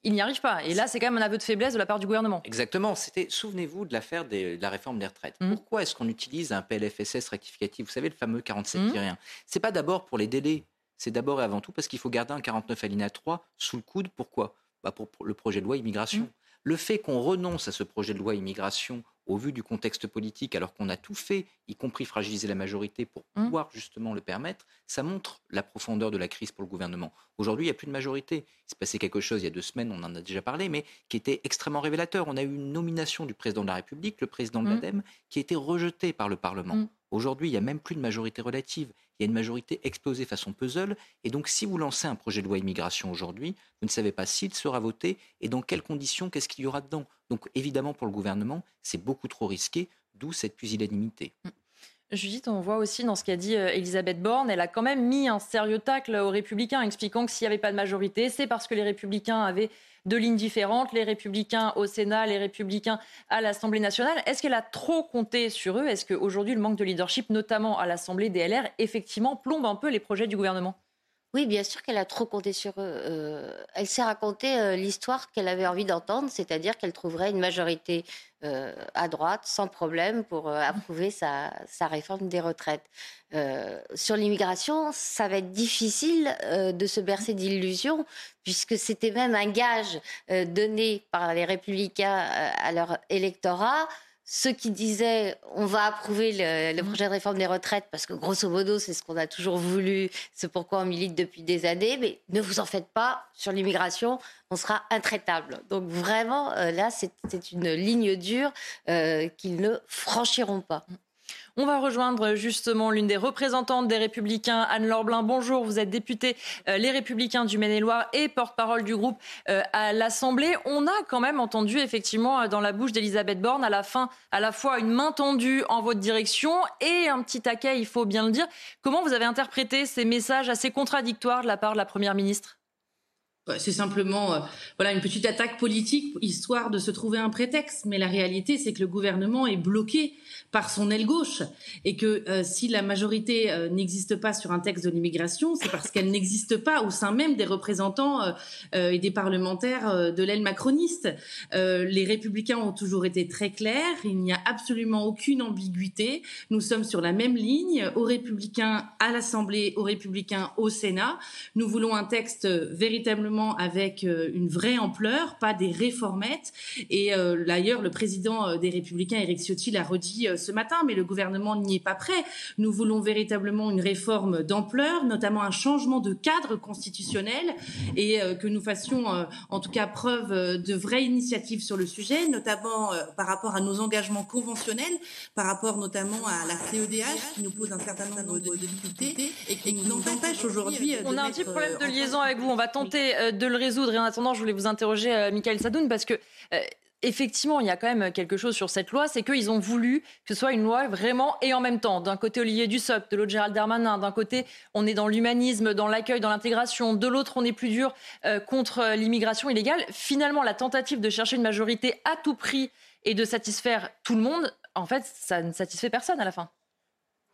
Ils n'y arrivent pas. Et là, c'est quand même un aveu de faiblesse de la part du gouvernement. Exactement. C'était, souvenez-vous de l'affaire de la réforme des retraites. Mmh. Pourquoi est-ce qu'on utilise un PLFSS rectificatif? Vous savez, le fameux 47 mmh. rien. C'est pas d'abord pour les délais c'est d'abord et avant tout parce qu'il faut garder un 49 alinéa 3 sous le coude. Pourquoi? Bah pour, le projet de loi immigration. Mmh. Le fait qu'on renonce à ce projet de loi immigration au vu du contexte politique, alors qu'on a tout fait, y compris fragiliser la majorité pour mmh. pouvoir justement le permettre, ça montre la profondeur de la crise pour le gouvernement. Aujourd'hui, il n'y a plus de majorité. Il s'est passé quelque chose il y a deux semaines, on en a déjà parlé, mais qui était extrêmement révélateur. On a eu une nomination du président de la République, le président de mmh. l'ADEME, qui a été rejetée par le Parlement. Mmh. Aujourd'hui, il n'y a même plus de majorité relative. Il y a une majorité explosée façon puzzle. Et donc, si vous lancez un projet de loi immigration aujourd'hui, vous ne savez pas s'il sera voté et dans quelles conditions, qu'est-ce qu'il y aura dedans. Donc, évidemment, pour le gouvernement, c'est beaucoup trop risqué, d'où cette pusillanimité. Mmh. Judith, on voit aussi dans ce qu'a dit euh, Elisabeth Borne, elle a quand même mis un sérieux tacle aux Républicains, expliquant que s'il n'y avait pas de majorité, c'est parce que les Républicains avaient deux lignes différentes, les républicains au Sénat, les républicains à l'Assemblée nationale. Est-ce qu'elle a trop compté sur eux? Est-ce qu'aujourd'hui, le manque de leadership, notamment à l'Assemblée des LR, effectivement, plombe un peu les projets du gouvernement? Oui, bien sûr qu'elle a trop compté sur eux. Euh, elle s'est raconté euh, l'histoire qu'elle avait envie d'entendre, c'est-à-dire qu'elle trouverait une majorité euh, à droite sans problème pour approuver sa, sa, réforme des retraites. sur l'immigration, ça va être difficile de se bercer d'illusions, puisque c'était même un gage donné par les républicains à leur électorat ceux qui disaient on va approuver le, mmh. projet de réforme des retraites parce que grosso modo c'est ce qu'on a toujours voulu, c'est pourquoi on milite depuis des années, mais ne vous en faites pas sur l'immigration, on sera intraitable. Donc vraiment euh, là c'est une ligne dure euh, qu'ils ne franchiront pas. On va rejoindre justement l'une des représentantes des Républicains, Anne-Laure Blin. Bonjour, vous êtes députée euh, Les Républicains du Maine-et-Loire et porte-parole du groupe euh, à l'Assemblée. On a quand même entendu effectivement euh, dans la bouche d'Elisabeth Borne à la fin à la fois une main tendue en votre direction et un petit taquet, il faut bien le dire. Comment vous avez interprété ces messages assez contradictoires de la part de la Première ministre? C'est simplement voilà une petite attaque politique histoire de se trouver un prétexte. Mais la réalité, c'est que le gouvernement est bloqué par son aile gauche et que euh, si la majorité euh, n'existe pas sur un texte de l'immigration, c'est parce qu'elle n'existe pas au sein même des représentants euh, et des parlementaires de l'aile macroniste. les républicains ont toujours été très clairs, il n'y a absolument aucune ambiguïté, nous sommes sur la même ligne, aux républicains à l'Assemblée, aux républicains au Sénat. Nous voulons un texte véritablement avec une vraie ampleur, pas des réformettes. Et d'ailleurs, le président des républicains, Éric Ciotti, l'a redit ce matin, mais le gouvernement n'y est pas prêt. Nous voulons véritablement une réforme d'ampleur, notamment un changement de cadre constitutionnel et euh, que nous fassions euh, en tout cas preuve euh, de vraies initiatives sur le sujet, notamment par rapport à nos engagements conventionnels, par rapport notamment à la CEDH qui nous pose un certain nombre de difficultés et qui nous empêche aujourd'hui. On a un petit problème de liaison avec vous. On va tenter de le résoudre. Et en attendant, je voulais vous interroger, Michael Sadoun, parce que effectivement, il y a quand même quelque chose sur cette loi, c'est qu'ils ont voulu que ce soit une loi vraiment et en même temps. D'un côté, Olivier Dussopt, de l'autre, Gérald Darmanin. D'un côté, on est dans l'humanisme, dans l'accueil, dans l'intégration. De l'autre, on est plus dur euh, contre l'immigration illégale. Finalement, la tentative de chercher une majorité à tout prix et de satisfaire tout le monde, en fait, ça ne satisfait personne à la fin.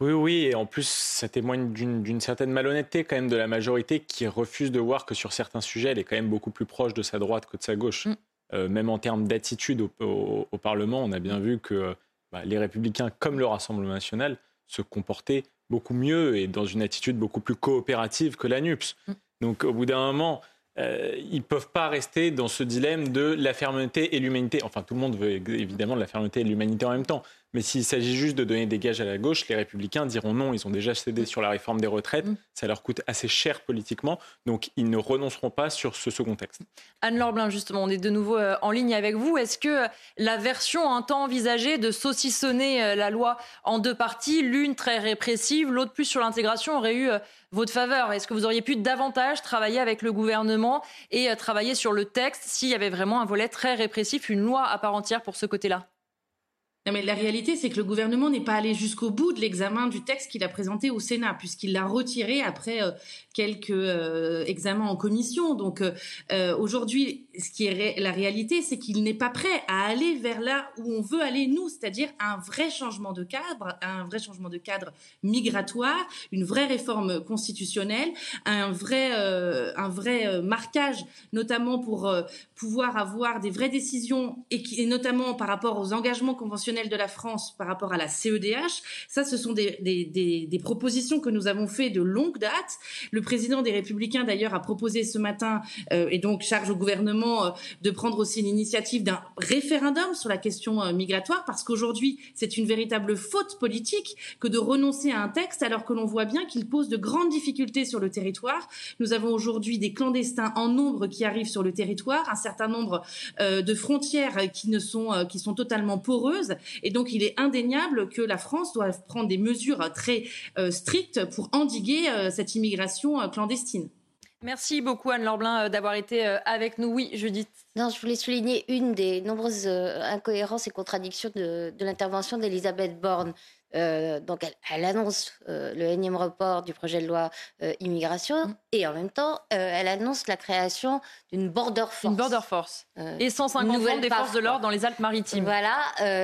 Oui, oui, et en plus, ça témoigne d'une certaine malhonnêteté quand même de la majorité qui refuse de voir que sur certains sujets, elle est quand même beaucoup plus proche de sa droite que de sa gauche. Mm. Euh, même en termes d'attitude au, Parlement, on a bien vu que bah, les républicains, comme le Rassemblement national, se comportaient beaucoup mieux et dans une attitude beaucoup plus coopérative que la NUPS. Mm. Donc au bout d'un moment, euh, ils ne peuvent pas rester dans ce dilemme de la fermeté et l'humanité. Enfin, tout le monde veut évidemment de la fermeté et de l'humanité en même temps. Mais s'il s'agit juste de donner des gages à la gauche, les républicains diront non, ils ont déjà cédé sur la réforme des retraites, mm. ça leur coûte assez cher politiquement, donc ils ne renonceront pas sur ce second texte. Anne-Laure Blin, justement, on est de nouveau euh, en ligne avec vous. Est-ce que la version un temps envisagée de saucissonner euh, la loi en deux parties, l'une très répressive, l'autre plus sur l'intégration, aurait eu euh, votre faveur? Est-ce que vous auriez pu davantage travailler avec le gouvernement et travailler sur le texte s'il y avait vraiment un volet très répressif, une loi à part entière pour ce côté-là? Mais la réalité, c'est que le gouvernement n'est pas allé jusqu'au bout de l'examen du texte qu'il a présenté au Sénat, puisqu'il l'a retiré après euh, quelques euh, examens en commission. Donc euh, aujourd'hui, ce qui est la réalité, c'est qu'il n'est pas prêt à aller vers là où on veut aller nous, c'est-à-dire un vrai changement de cadre, un vrai changement de cadre migratoire, une vraie réforme constitutionnelle, un vrai, un vrai marquage, notamment pour pouvoir avoir des vraies décisions et, notamment par rapport aux engagements conventionnels de la France par rapport à la CEDH. Ça, ce sont des, propositions que nous avons fait de longue date. Le président des Républicains, d'ailleurs, a proposé ce matin, euh, et donc charge au gouvernement euh, de prendre aussi l'initiative d'un référendum sur la question euh, migratoire, parce qu'aujourd'hui, c'est une véritable faute politique que de renoncer à un texte alors que l'on voit bien qu'il pose de grandes difficultés sur le territoire. Nous avons aujourd'hui des clandestins en nombre qui arrivent sur le territoire, certain nombre de frontières qui ne sont qui sont totalement poreuses, et donc il est indéniable que la France doit prendre des mesures très strictes pour endiguer cette immigration clandestine. Merci beaucoup Anne Lorblin d'avoir été avec nous. Oui, Judith. Non, je voulais souligner une des nombreuses incohérences et contradictions de, de l'intervention d'Elisabeth Borne. Euh, donc, elle, annonce euh, le énième report du projet de loi euh, immigration mmh. et en même temps, elle annonce la création d'une border force. Une border force. et 150 membres des forces de l'ordre dans les Alpes-Maritimes. Voilà,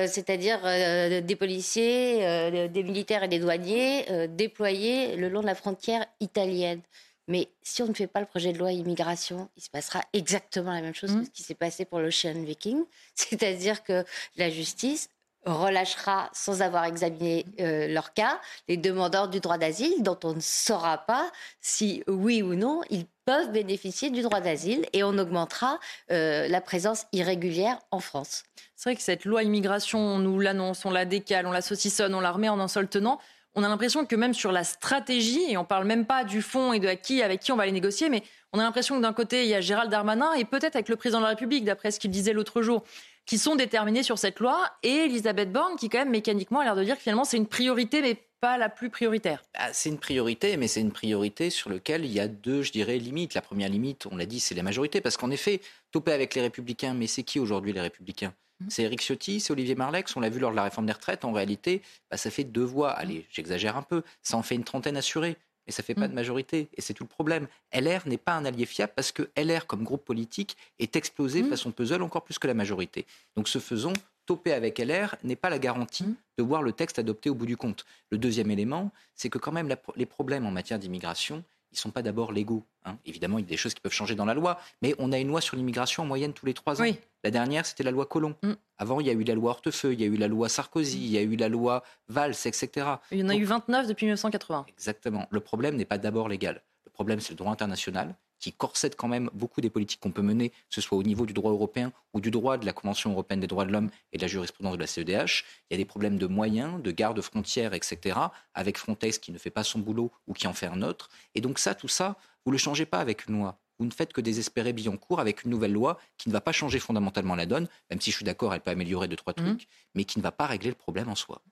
c'est-à-dire des policiers, des militaires et des douaniers déployés le long de la frontière italienne. Mais si on ne fait pas le projet de loi immigration, il se passera exactement la même chose que mmh. ce qui s'est passé pour l'Ocean Viking. [LAUGHS] C'est-à-dire que la justice relâchera sans avoir examiné euh, leur cas les demandeurs du droit d'asile dont on ne saura pas si oui ou non ils peuvent bénéficier du droit d'asile et on augmentera euh, la présence irrégulière en France. C'est vrai que cette loi immigration, on nous l'annonce, on la décale, on la saucissonne, on la remet en un seul tenant. On a l'impression que même sur la stratégie, et on parle même pas du fond et de qui, avec qui on va les négocier, mais on a l'impression que d'un côté, il y a Gérald Darmanin et peut-être avec le président de la République, d'après ce qu'il disait l'autre jour, qui sont déterminés sur cette loi, et Elisabeth Borne qui, quand même, mécaniquement, a l'air de dire que finalement, c'est une priorité, mais pas la plus prioritaire. Ah, c'est une priorité, mais c'est une priorité sur laquelle il y a deux, je dirais, limites. La première limite, on l'a dit, c'est la majorité, parce qu'en effet, toper avec les Républicains, mais c'est qui aujourd'hui les Républicains? Mmh. c'est Éric Ciotti, c'est Olivier Marlex, on l'a vu lors de la réforme des retraites. En réalité, bah, ça fait deux voix. Allez, j'exagère un peu, ça en fait une trentaine assurée mais ça ne fait pas de mmh. majorité. Et c'est tout le problème. LR n'est pas un allié fiable parce que LR, comme groupe politique, est explosé mmh. façon puzzle encore plus que la majorité. Donc, ce faisant, toper avec LR n'est pas la garantie mmh. de voir le texte adopté au bout du compte. Le deuxième élément, c'est que quand même les problèmes en matière d'immigration, ils ne sont pas d'abord légaux. Hein. Évidemment, il y a des choses qui peuvent changer dans la loi, mais on a une loi sur l'immigration en moyenne tous les trois ans. La dernière, c'était la loi Collomb. Mm. Avant, il y a eu la loi Hortefeux, il y a eu la loi Sarkozy, il y a eu la loi Valls, etc. Il y en a eu 29 depuis 1980. Exactement. Le problème n'est pas d'abord légal. Le problème, c'est le droit international qui corsette quand même beaucoup des politiques qu'on peut mener, que ce soit au niveau du droit européen ou du droit de la Convention européenne des droits de l'homme et de la jurisprudence de la CEDH. Il y a des problèmes de moyens, de garde frontières, etc., avec Frontex qui ne fait pas son boulot ou qui en fait un autre. Et donc ça, tout ça, vous ne le changez pas avec une vous ne faites que désespérer Billancourt avec une nouvelle loi qui ne va pas changer fondamentalement la donne, même si je suis d'accord, elle peut améliorer deux, trois trucs, mmh. mais qui ne va pas régler le problème en soi.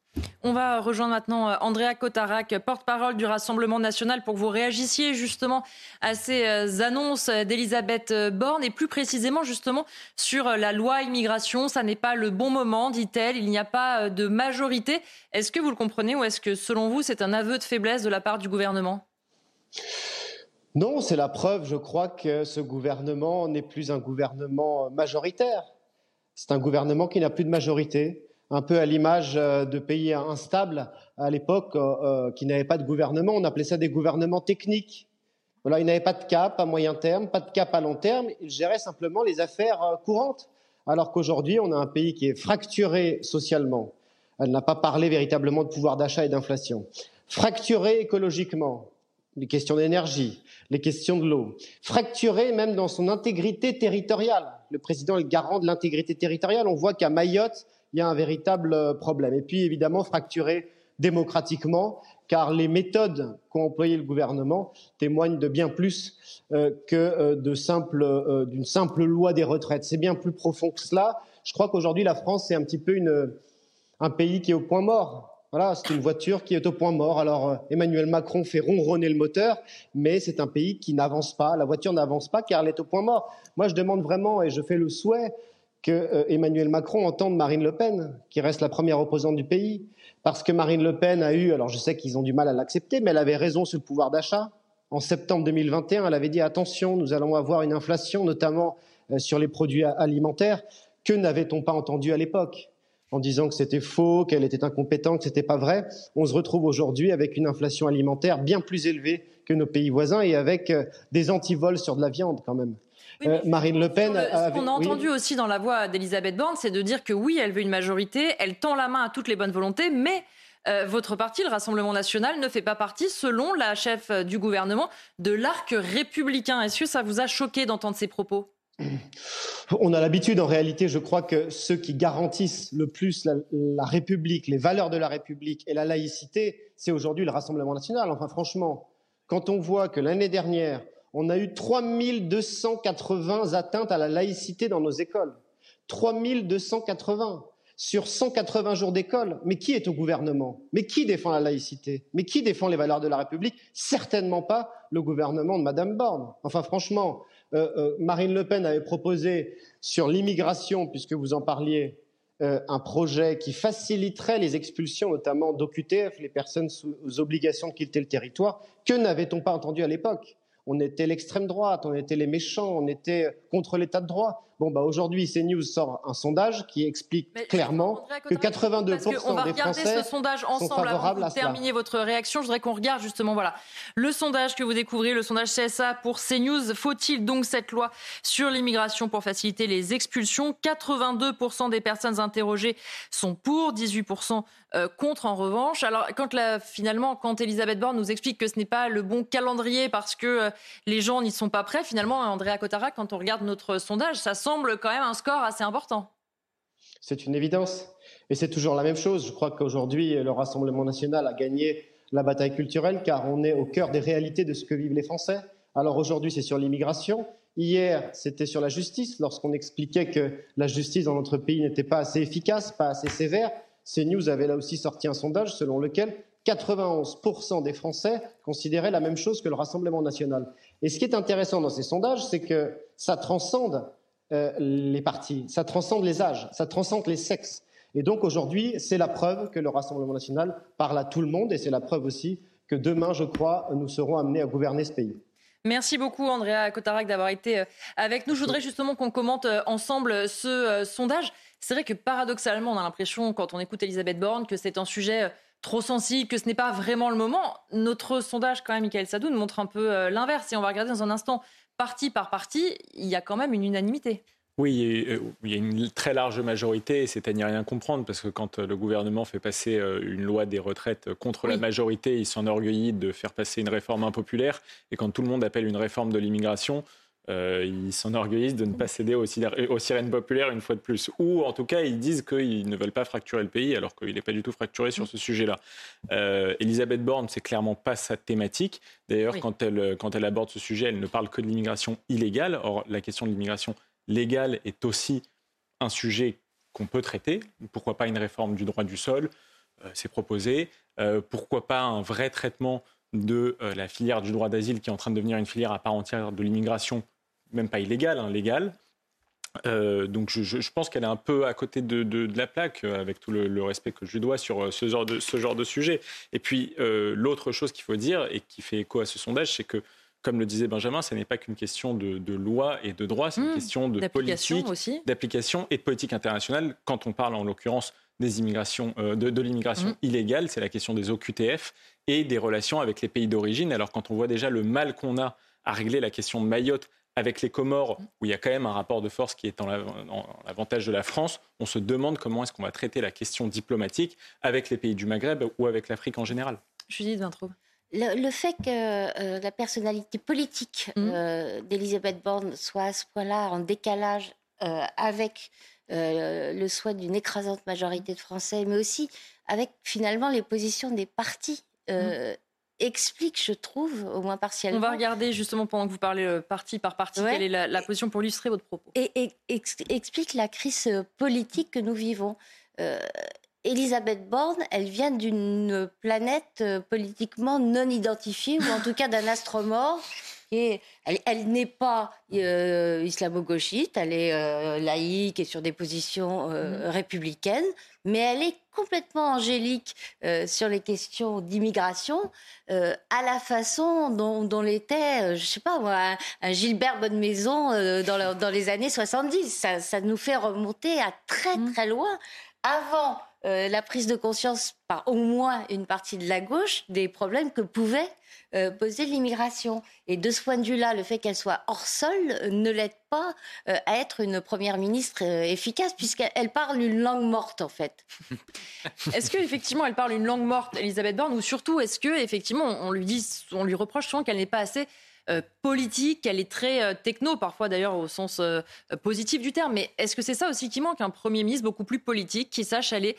On va rejoindre maintenant euh, Andrea Cotarac, porte-parole du Rassemblement national, pour que vous réagissiez justement à ces euh, annonces d'Elisabeth euh, Borne et plus précisément justement sur la loi immigration. Ça n'est pas le bon moment, dit-elle. Il n'y a pas de majorité. Est-ce que vous le comprenez ou est-ce que selon vous c'est un aveu de faiblesse de la part du gouvernement? Non, c'est la preuve, je crois, que ce gouvernement n'est plus un gouvernement majoritaire. C'est un gouvernement qui n'a plus de majorité, un peu à l'image euh, de pays instables à l'époque euh, euh, qui n'avaient pas de gouvernement. On appelait ça des gouvernements techniques. Voilà, ils n'avaient pas de cap à moyen terme, pas de cap à long terme. Ils géraient simplement les affaires courantes. Alors qu'aujourd'hui, on a un pays qui est fracturé socialement. Elle n'a pas parlé véritablement de pouvoir d'achat et d'inflation. Fracturé écologiquement les questions d'énergie, les questions de l'eau, fracturé même dans son intégrité territoriale. Le président est garant de l'intégrité territoriale. On voit qu'à Mayotte, il y a un véritable euh, problème. Et puis évidemment fracturé démocratiquement, car les méthodes qu'ont employées le gouvernement témoignent de bien plus euh, que euh, simple, d'une simple loi des retraites. C'est bien plus profond que cela. Je crois qu'aujourd'hui, la France, c'est un petit peu une, un pays qui est au point mort voilà, c'est une voiture qui est au point mort. Alors euh, Emmanuel Macron fait ronronner le moteur, mais c'est un pays qui n'avance pas. La voiture n'avance pas car elle est au point mort. Moi, je demande vraiment et je fais le souhait que euh, Emmanuel Macron entende Marine Le Pen, qui reste la première opposante du pays, parce que Marine Le Pen a eu, alors je sais qu'ils ont du mal à l'accepter, mais elle avait raison sur le pouvoir d'achat. En septembre 2021, elle avait dit attention, nous allons avoir une inflation, notamment euh, sur les produits alimentaires. Que n'avait-on pas entendu à l'époque? En disant que c'était faux, qu'elle était incompétente, que c'était pas vrai. On se retrouve aujourd'hui avec une inflation alimentaire bien plus élevée que nos pays voisins et avec euh, des antivols sur de la viande quand même. Marine Le Pen. Ce qu'on a entendu aussi dans la voix d'Elisabeth Borne, c'est de dire que oui, elle veut une majorité, elle tend la main à toutes les bonnes volontés, mais votre parti, le Rassemblement national, ne fait pas partie, selon la chef du gouvernement, de l'arc républicain. Est-ce que ça vous a choqué d'entendre ces propos? On a l'habitude, en réalité, je crois que ceux qui garantissent le plus la, République, les valeurs de la République et la laïcité, c'est aujourd'hui le Rassemblement national. Enfin, franchement, quand on voit que l'année dernière, on a eu 3280 atteintes à la laïcité dans nos écoles, 3280 sur 180 jours d'école. Mais qui est au gouvernement? Mais qui défend la laïcité? Mais qui défend les valeurs de la République? Certainement pas le gouvernement de Madame Borne. Enfin, franchement, Marine Le Pen avait proposé sur l'immigration, puisque vous en parliez, euh, un projet qui faciliterait les expulsions, notamment d'OQTF, les personnes sous obligation de quitter le territoire. Que n'avait-on pas entendu à l'époque? On était l'extrême droite, on était les méchants, on était contre l'état de droit. Bon, bah aujourd'hui, CNews sort un sondage qui explique clairement que 82% des Français ce sondage ensemble avant de terminer votre réaction. Je voudrais qu'on regarde justement voilà le sondage que vous découvrez, le sondage CSA pour CNews. Faut-il donc cette loi sur l'immigration pour faciliter les expulsions? 82% des personnes interrogées sont pour, 18% euh, contre en revanche. Alors quand finalement, quand Elisabeth Borne nous explique que ce n'est pas le bon calendrier parce que euh, les gens n'y sont pas prêts, finalement, Andrea Cotarac, quand on regarde notre sondage, ça sent semble quand même un score assez important. C'est une évidence. Et c'est toujours la même chose. Je crois qu'aujourd'hui, le Rassemblement national a gagné la bataille culturelle car on est au cœur des réalités de ce que vivent les Français. Alors aujourd'hui, c'est sur l'immigration. Hier, c'était sur la justice, lorsqu'on expliquait que la justice dans notre pays n'était pas assez efficace, pas assez sévère. CNews avait là aussi sorti un sondage selon lequel 91% des Français considéraient la même chose que le Rassemblement national. Et ce qui est intéressant dans ces sondages, c'est que ça transcende euh, les partis. Ça transcende les âges, ça transcende les sexes. Et donc aujourd'hui, c'est la preuve que le Rassemblement national parle à tout le monde et c'est la preuve aussi que demain, je crois, nous serons amenés à gouverner ce pays. Merci beaucoup, Andrea Cotarac, d'avoir été euh, avec nous. Je voudrais justement qu'on commente euh, ensemble ce sondage. C'est vrai que paradoxalement, on a l'impression, quand on écoute Elisabeth Borne, que c'est un sujet trop sensible, que ce n'est pas vraiment le moment. Notre sondage, quand même, Michael Sadoun, montre un peu l'inverse. Et on va regarder dans un instant parti par parti, il y a quand même une unanimité. Oui, euh, il y a une très large majorité, c'est à n'y rien comprendre, parce que quand euh, le gouvernement fait passer euh, une loi des retraites contre la majorité, il s'enorgueillit de faire passer une réforme impopulaire, et quand tout le monde appelle une réforme de l'immigration, euh, ils s'enorgueillissent de ne pas céder aux, sirènes populaires une fois de plus. Ou en tout cas, ils disent qu'ils ne veulent pas fracturer le pays alors qu'il n'est pas du tout fracturé sur ce sujet-là. Euh, Elisabeth Borne, c'est clairement pas sa thématique. D'ailleurs, quand, elle, quand elle aborde ce sujet, elle ne parle que de l'immigration illégale. Or, la question de l'immigration légale est aussi un sujet qu'on peut traiter. Pourquoi pas une réforme du droit du sol euh, C'est proposé. Euh, pourquoi pas un vrai traitement de la filière du droit d'asile qui est en train de devenir une filière à part entière de l'immigration même pas illégal, hein, légal. Euh, donc je, pense qu'elle est un peu à côté de, la plaque, euh, avec tout le, respect que je lui dois sur euh, ce genre de, ce genre de sujet. Et puis l'autre chose qu'il faut dire, et qui fait écho à ce sondage, c'est que, comme le disait Benjamin, ce n'est pas qu'une question de, loi et de droit, c'est une mmh. question de politique, d'application et de politique internationale. Quand on parle en l'occurrence des immigrations, de, l'immigration mmh. illégale, c'est la question des OQTF et des relations avec les pays d'origine. Alors quand on voit déjà le mal qu'on a à régler la question de Mayotte avec les Comores, où il y a quand même un rapport de force qui est en l'avantage de la France, on se demande comment est-ce qu'on va traiter la question diplomatique avec les pays du Maghreb ou avec l'Afrique en général. Judith Vintraud. Le, le, fait que euh, la personnalité politique mmh. euh, d'Elisabeth Borne soit à ce point-là en décalage euh, avec le souhait d'une écrasante majorité de Français, mais aussi avec finalement les positions des partis mmh explique, je trouve, au moins partiellement. On va regarder justement pendant que vous parlez euh, partie par partie, quelle est la, position pour illustrer votre propos. Et, explique la crise euh, politique que nous vivons. Euh, Elisabeth Borne, elle vient d'une planète politiquement non identifiée, ou en tout cas d'un astre mort, elle, n'est pas euh, islamo-gauchiste, elle est euh, laïque et sur des positions euh, mm. républicaines, mais elle est complètement angélique sur les questions d'immigration, à la façon dont, l'était, je sais pas moi, un, Gilbert Bonne-Maison dans, dans, les années 70. Ça, ça, nous fait remonter à très mm. très loin avant euh, la prise de conscience par au moins une partie de la gauche des problèmes que pouvait euh, poser l'immigration. Et de ce point de vue-là, le fait qu'elle soit hors sol ne l'aide pas euh, à être une première ministre efficace, puisqu'elle parle une langue morte, en fait. [LAUGHS] est-ce qu'effectivement, elle parle une langue morte, Elisabeth Borne, ou surtout, est-ce que effectivement, on lui dit, on lui reproche souvent qu'elle n'est pas assez euh, politique, elle est très euh, techno, parfois d'ailleurs au sens euh, positif du terme. Mais est-ce que c'est ça aussi qui manque Un Premier ministre beaucoup plus politique, qui sache aller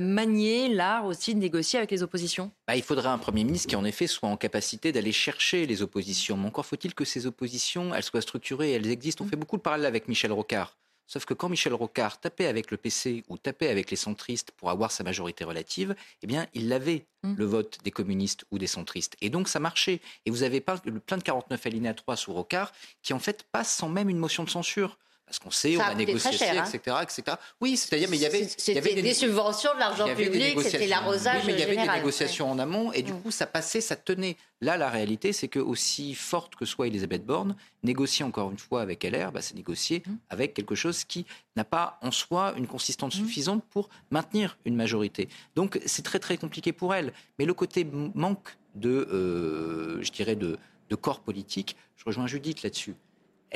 manier l'art aussi de négocier avec les oppositions? Bah, Il faudrait un Premier ministre qui en effet soit en capacité d'aller chercher les oppositions. Mais encore faut-il que ces oppositions, elles soient structurées, elles existent. On mmh. fait beaucoup de parallèles avec Michel Rocard. Sauf que quand Michel Rocard tapait avec le PC ou tapait avec les centristes pour avoir sa majorité relative, eh bien, il avait mmh. le vote des communistes ou des centristes. Et donc, ça marchait. Et vous avez plein de 49 alinéa 3 sous Rocard qui, en fait, passent sans même une motion de censure parce qu'on sait, on a négocié, etc., hein. etc. Oui, c'est-à-dire, mais il y avait, c'était des, subventions, de l'argent public, c'était l'arrosage oui, mais il y avait des négociations en amont, et du coup, ça passait, ça tenait. Là, la réalité, c'est que aussi forte que soit Elisabeth Borne, négocier encore une fois avec LR, bah, c'est négocier mm. avec quelque chose qui n'a pas en soi une consistance mm. suffisante pour maintenir une majorité. Donc, c'est très très compliqué pour elle. Mais le côté manque de, euh, je dirais, de, de corps politique, je rejoins Judith là-dessus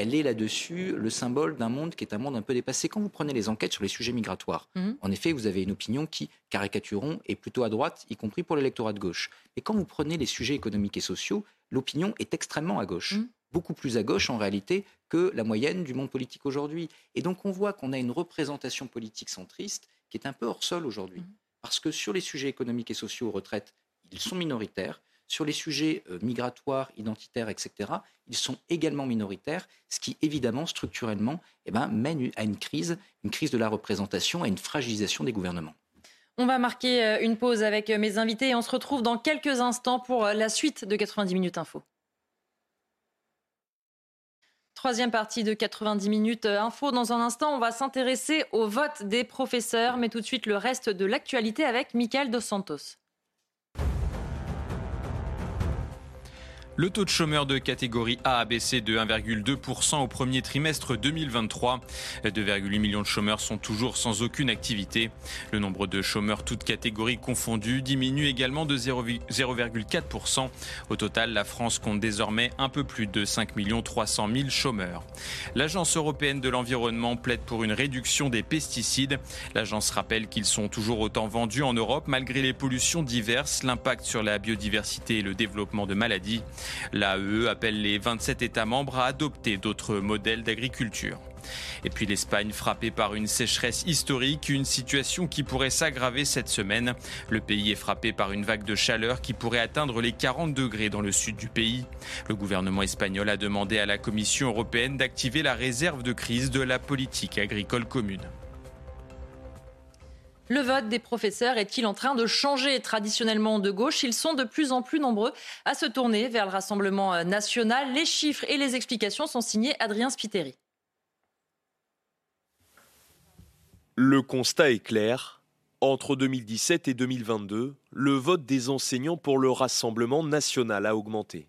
elle est là-dessus le symbole d'un monde qui est un monde un peu dépassé. Quand vous prenez les enquêtes sur les sujets migratoires, mhm. en effet, vous avez une opinion qui, caricaturons, est plutôt à droite, y compris pour l'électorat de gauche. Mais quand vous prenez les sujets économiques et sociaux, l'opinion est extrêmement à gauche. Mhm. Beaucoup plus à gauche en réalité que la moyenne du monde politique aujourd'hui. Et donc on voit qu'on a une représentation politique centriste qui est un peu hors sol aujourd'hui. Mhm. Parce que sur les sujets économiques et sociaux, retraite, ils sont minoritaires. Sur les sujets euh, migratoires, identitaires, etc., ils sont également minoritaires, ce qui évidemment structurellement eh ben, mène à une crise, une crise de la représentation, à une fragilisation des gouvernements. On va marquer euh, une pause avec euh, mes invités et on se retrouve dans quelques instants pour la suite de 90 minutes info. Troisième partie de 90 minutes info. Dans un instant, on va s'intéresser au vote des professeurs, mais tout de suite le reste de l'actualité avec Michael Dos Santos. Le taux de chômeurs de catégorie A a baissé de 1,2% au premier trimestre 2023. 2,8 millions de chômeurs sont toujours sans aucune activité. Le nombre de chômeurs toutes catégories confondues diminue également de 0,4%. Au total, la France compte désormais un peu plus de 5 300 000 chômeurs. L'Agence européenne de l'environnement plaide pour une réduction des pesticides. L'agence rappelle qu'ils sont toujours autant vendus en Europe malgré les pollutions diverses, l'impact sur la biodiversité et le développement de maladies. L'AE appelle les 27 États membres à adopter d'autres modèles d'agriculture. Et puis l'Espagne frappée par une sécheresse historique, une situation qui pourrait s'aggraver cette semaine. Le pays est frappé par une vague de chaleur qui pourrait atteindre les 40 degrés dans le sud du pays. Le gouvernement espagnol a demandé à la Commission européenne d'activer la réserve de crise de la politique agricole commune. Le vote des professeurs est-il en train de changer Traditionnellement de gauche, ils sont de plus en plus nombreux à se tourner vers le Rassemblement national. Les chiffres et les explications sont signés Adrien Spiteri. Le constat est clair. Entre 2017 et 2022, le vote des enseignants pour le Rassemblement national a augmenté.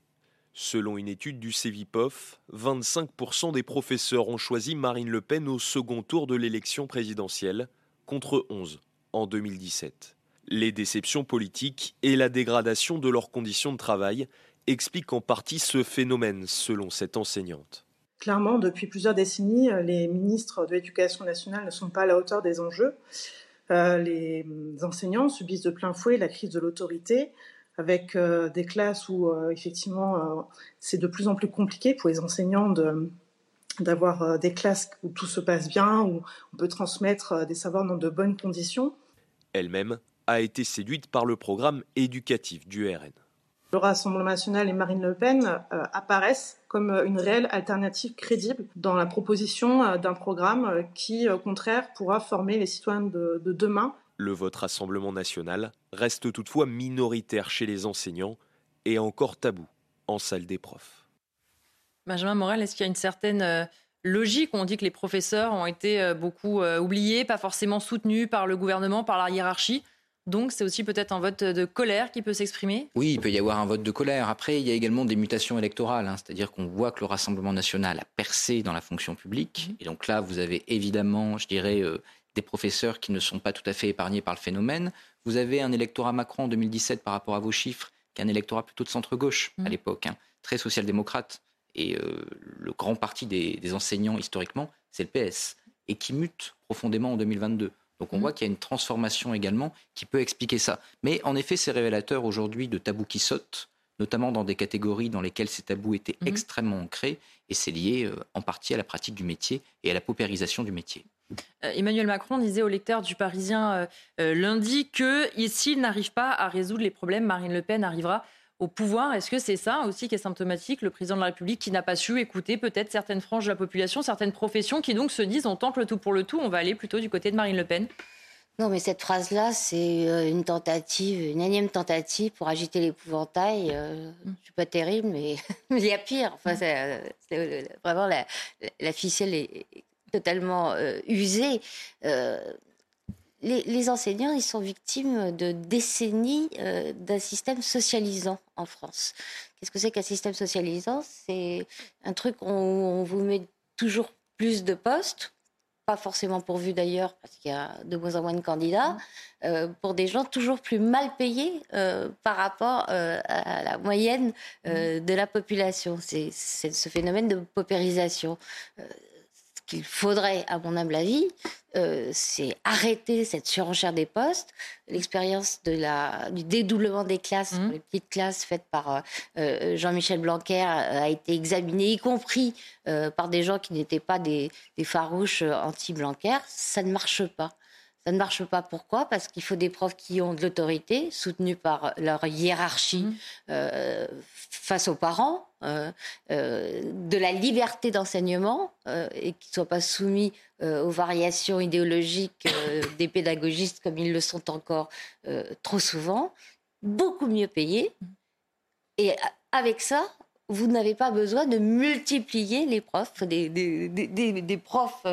Selon une étude du CEVIPOF, 25% des professeurs ont choisi Marine Le Pen au second tour de l'élection présidentielle, contre 11 en 2017. Les déceptions politiques et la dégradation de leurs conditions de travail expliquent en partie ce phénomène, selon cette enseignante. Clairement, depuis plusieurs décennies, les ministres de l'Éducation nationale ne sont pas à la hauteur des enjeux. Euh, les enseignants subissent de plein fouet la crise de l'autorité, avec euh, des classes où euh, effectivement c'est de plus en plus compliqué pour les enseignants d'avoir des classes où tout se passe bien, où on peut transmettre des savoirs dans de bonnes conditions elle-même a été séduite par le programme éducatif du RN. Le Rassemblement national et Marine Le Pen euh, apparaissent comme une réelle alternative crédible dans la proposition euh, d'un programme euh, qui, au contraire, pourra former les citoyens de, de demain. Le vote Rassemblement national reste toutefois minoritaire chez les enseignants et encore tabou en salle des profs. Benjamin Morel, est-ce qu'il y a une certaine logique. On dit que les professeurs ont été euh, beaucoup euh, oubliés, pas forcément soutenus par le gouvernement, par la hiérarchie. Donc c'est aussi peut-être un vote de colère qui peut s'exprimer Oui, il peut y avoir un vote de colère. Après, il y a également des mutations électorales, hein. c'est-à-dire qu'on voit que le Rassemblement national a percé dans la fonction publique. Mmh. Et donc là, vous avez évidemment, je dirais, euh, des professeurs qui ne sont pas tout à fait épargnés par le phénomène. Vous avez un électorat Macron en 2017 par rapport à vos chiffres, qui est un électorat plutôt de centre-gauche à mmh. l'époque, hein, très social-démocrate. Et euh, le grand parti des, enseignants, historiquement, c'est le PS, et qui mute profondément en 2022. Donc on mmh. voit qu'il y a une transformation également qui peut expliquer ça. Mais en effet, c'est révélateur aujourd'hui de tabous qui sautent, notamment dans des catégories dans lesquelles ces tabous étaient mmh. extrêmement ancrés, et c'est lié euh, en partie à la pratique du métier et à la paupérisation du métier. Euh, Emmanuel Macron disait au lecteur du Parisien lundi que s'il n'arrive pas à résoudre les problèmes, Marine Le Pen arrivera au pouvoir. Est-ce que c'est ça aussi qui est symptomatique, le président de la République qui n'a pas su écouter peut-être certaines franges de la population, certaines professions qui donc se disent on tente le tout pour le tout, on va aller plutôt du côté de Marine Le Pen? Non, mais cette phrase-là, c'est euh, une tentative, une énième tentative pour agiter l'épouvantail. Euh, je ne suis pas terrible, [LAUGHS] mais il y a pire. Enfin, c'est, euh, vraiment la, ficelle est totalement usée les, enseignants, ils sont victimes de décennies euh, d'un système socialisant en France. Qu'est-ce que c'est qu'un système socialisant? C'est un truc où on vous met toujours plus de postes, pas forcément pourvus d'ailleurs, parce qu'il y a de moins en moins de candidats, euh, pour des gens toujours plus mal payés euh, par rapport à la moyenne de la population. C'est ce phénomène de paupérisation qu'il faudrait, à mon humble avis, euh, c'est arrêter cette surenchère des postes. L'expérience de la, du dédoublement des classes, mmh. les petites classes faites par euh, euh, Jean-Michel Blanquer, a été examinée, y compris par des gens qui n'étaient pas des, des farouches anti-Blanquer. Ça ne marche pas. Ça ne marche pas. Pourquoi? Parce qu'il faut des profs qui ont de l'autorité, soutenus par leur hiérarchie mmh. euh, face aux parents, euh, euh, de la liberté d'enseignement et qui ne soient pas soumis aux variations idéologiques [COUGHS] des pédagogistes comme ils le sont encore trop souvent, beaucoup mieux payés. Et avec ça, vous n'avez pas besoin de multiplier les profs, des, des, des, des profs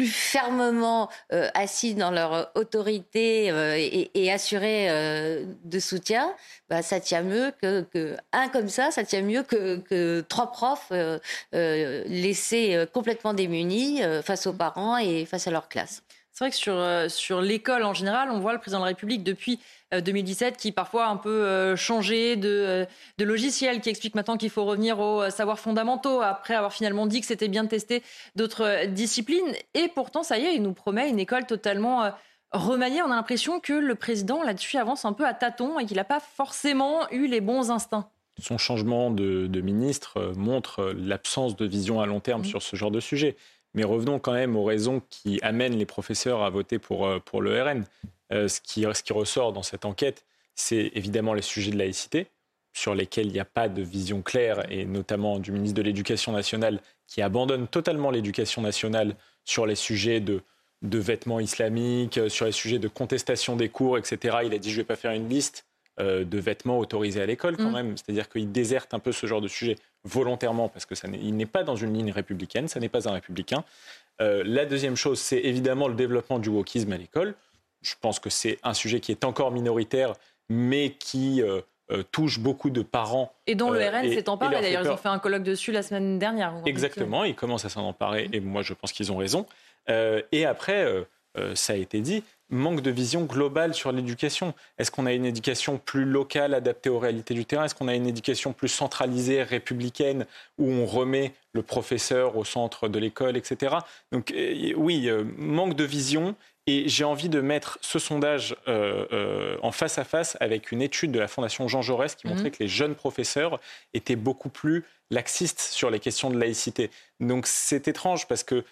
plus fermement euh, assis dans leur autorité euh, et, assurés euh, de soutien, bah, ça tient mieux que, un comme ça, ça tient mieux que, que trois profs laissés complètement démunis face aux parents et face à leur classe. C'est vrai que sur, sur l'école en général, on voit le président de la République depuis 2017 euh, qui parfois a un peu euh, changé de, euh, de logiciel, qui explique maintenant qu'il faut revenir aux savoirs fondamentaux après avoir finalement dit que c'était bien de tester d'autres disciplines. Et pourtant, ça y est, il nous promet une école totalement remaniée. On a l'impression que le président là-dessus avance un peu à tâtons et qu'il n'a pas forcément eu les bons instincts. Son changement de, ministre montre l'absence de vision à long terme mmh. sur ce genre de sujet. Mais revenons quand même aux raisons qui amènent les professeurs à voter pour, pour le RN. Euh, ce, qui, ressort dans cette enquête, c'est évidemment les sujets de laïcité, sur lesquels il n'y a pas de vision claire, et notamment du ministre de l'Éducation nationale, qui abandonne totalement l'éducation nationale sur les sujets de, vêtements islamiques, euh, sur les sujets de contestation des cours, etc. Il a dit, je ne vais pas faire une liste euh, de vêtements autorisés à l'école quand mm. même. C'est-à-dire qu'il déserte un peu ce genre de sujet volontairement, parce qu'il n'est pas dans une ligne républicaine, ça n'est pas un républicain. la deuxième chose, c'est évidemment le développement du wokisme à l'école je pense que c'est un sujet qui est encore minoritaire, mais qui euh, euh, touche beaucoup de parents. Et dont le euh, RN s'est emparé. D'ailleurs, ils ont fait un colloque dessus la semaine dernière. Exactement, ils commencent à s'en emparer, et moi je pense qu'ils ont raison. et après, ça a été dit, manque de vision globale sur l'éducation. Est-ce qu'on a une éducation plus locale, adaptée aux réalités du terrain? Est-ce qu'on a une éducation plus centralisée, républicaine, où on remet le professeur au centre de l'école, etc. Donc oui, manque de vision et j'ai envie de mettre ce sondage euh, euh, en face à face avec une étude de la Fondation Jean Jaurès qui montrait mhm. que les jeunes professeurs étaient beaucoup plus laxistes sur les questions de laïcité. Donc c'est étrange parce que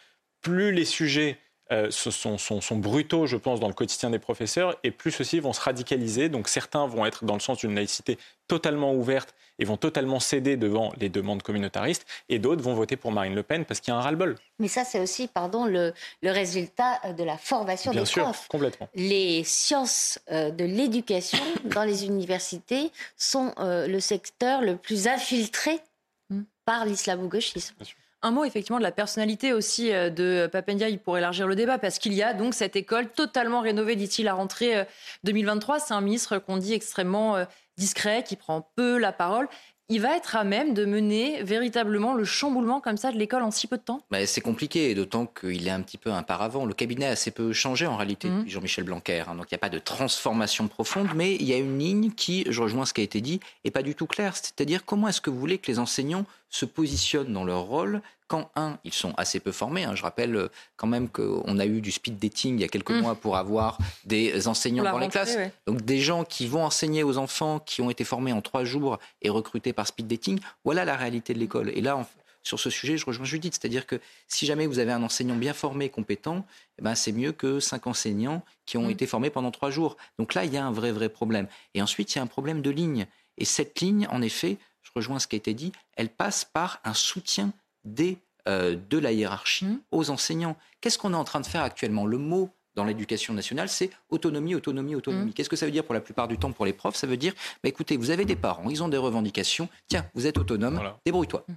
plus les sujets euh, sont, sont, brutaux, je pense, dans le quotidien des professeurs, et plus ceux-ci vont se radicaliser. Donc certains vont être dans le sens d'une laïcité totalement ouverte et vont totalement céder devant les demandes communautaristes, et d'autres vont voter pour Marine Le Pen parce qu'il y a un ras-le-bol. Mais ça, c'est aussi, pardon, le, résultat de la formation Bien des sûr, profs. complètement. Les sciences euh, de l'éducation [COUGHS] dans les universités sont euh, le secteur le plus infiltré hmm. par l'islamo-gauchisme. Un mot effectivement de la personnalité aussi euh, de Papendia pour élargir le débat, parce qu'il y a donc cette école totalement rénovée d'ici la rentrée 2023. C'est un ministre qu'on dit extrêmement discret, qui prend peu la parole. il va être à même de mener véritablement le chamboulement comme ça de l'école en si peu de temps? Bah, C'est compliqué, d'autant qu'il est un petit peu un paravent. Le cabinet a assez peu changé en réalité mmh. depuis Jean-Michel Blanquer. Hein. donc il n'y a pas de transformation profonde, mais il y a une ligne qui, je rejoins ce qui a été dit, n'est pas du tout claire. C'est-à-dire comment est-ce que vous voulez que les enseignants se positionnent dans leur rôle quand, un, ils sont assez peu formés. Hein. Je rappelle euh, quand même qu'on a eu du speed dating il y a quelques mmh. mois pour avoir des enseignants dans les classes. Donc des gens qui vont enseigner aux enfants qui ont été formés en trois jours et recrutés par speed dating. Voilà la réalité de l'école. Et là, sur ce sujet, je rejoins Judith. C'est-à-dire que si jamais vous avez un enseignant bien formé, compétent, eh ben, c'est mieux que cinq enseignants qui ont mmh. été formés pendant trois jours. Donc là, il y a un vrai, vrai problème. Et ensuite, il y a un problème de ligne. Et cette ligne, en effet, je rejoins ce qui a été dit, elle passe par un soutien des, euh, de la hiérarchie mmh. aux enseignants. Qu'est-ce qu'on est en train de faire actuellement? Le mot dans l'éducation nationale, c'est autonomie, autonomie, autonomie. Mmh. Qu'est-ce que ça veut dire pour la plupart du temps pour les profs? Ça veut dire, bah, écoutez, vous avez des parents, ils ont des revendications, tiens, vous êtes autonome, débrouille-toi. Mmh.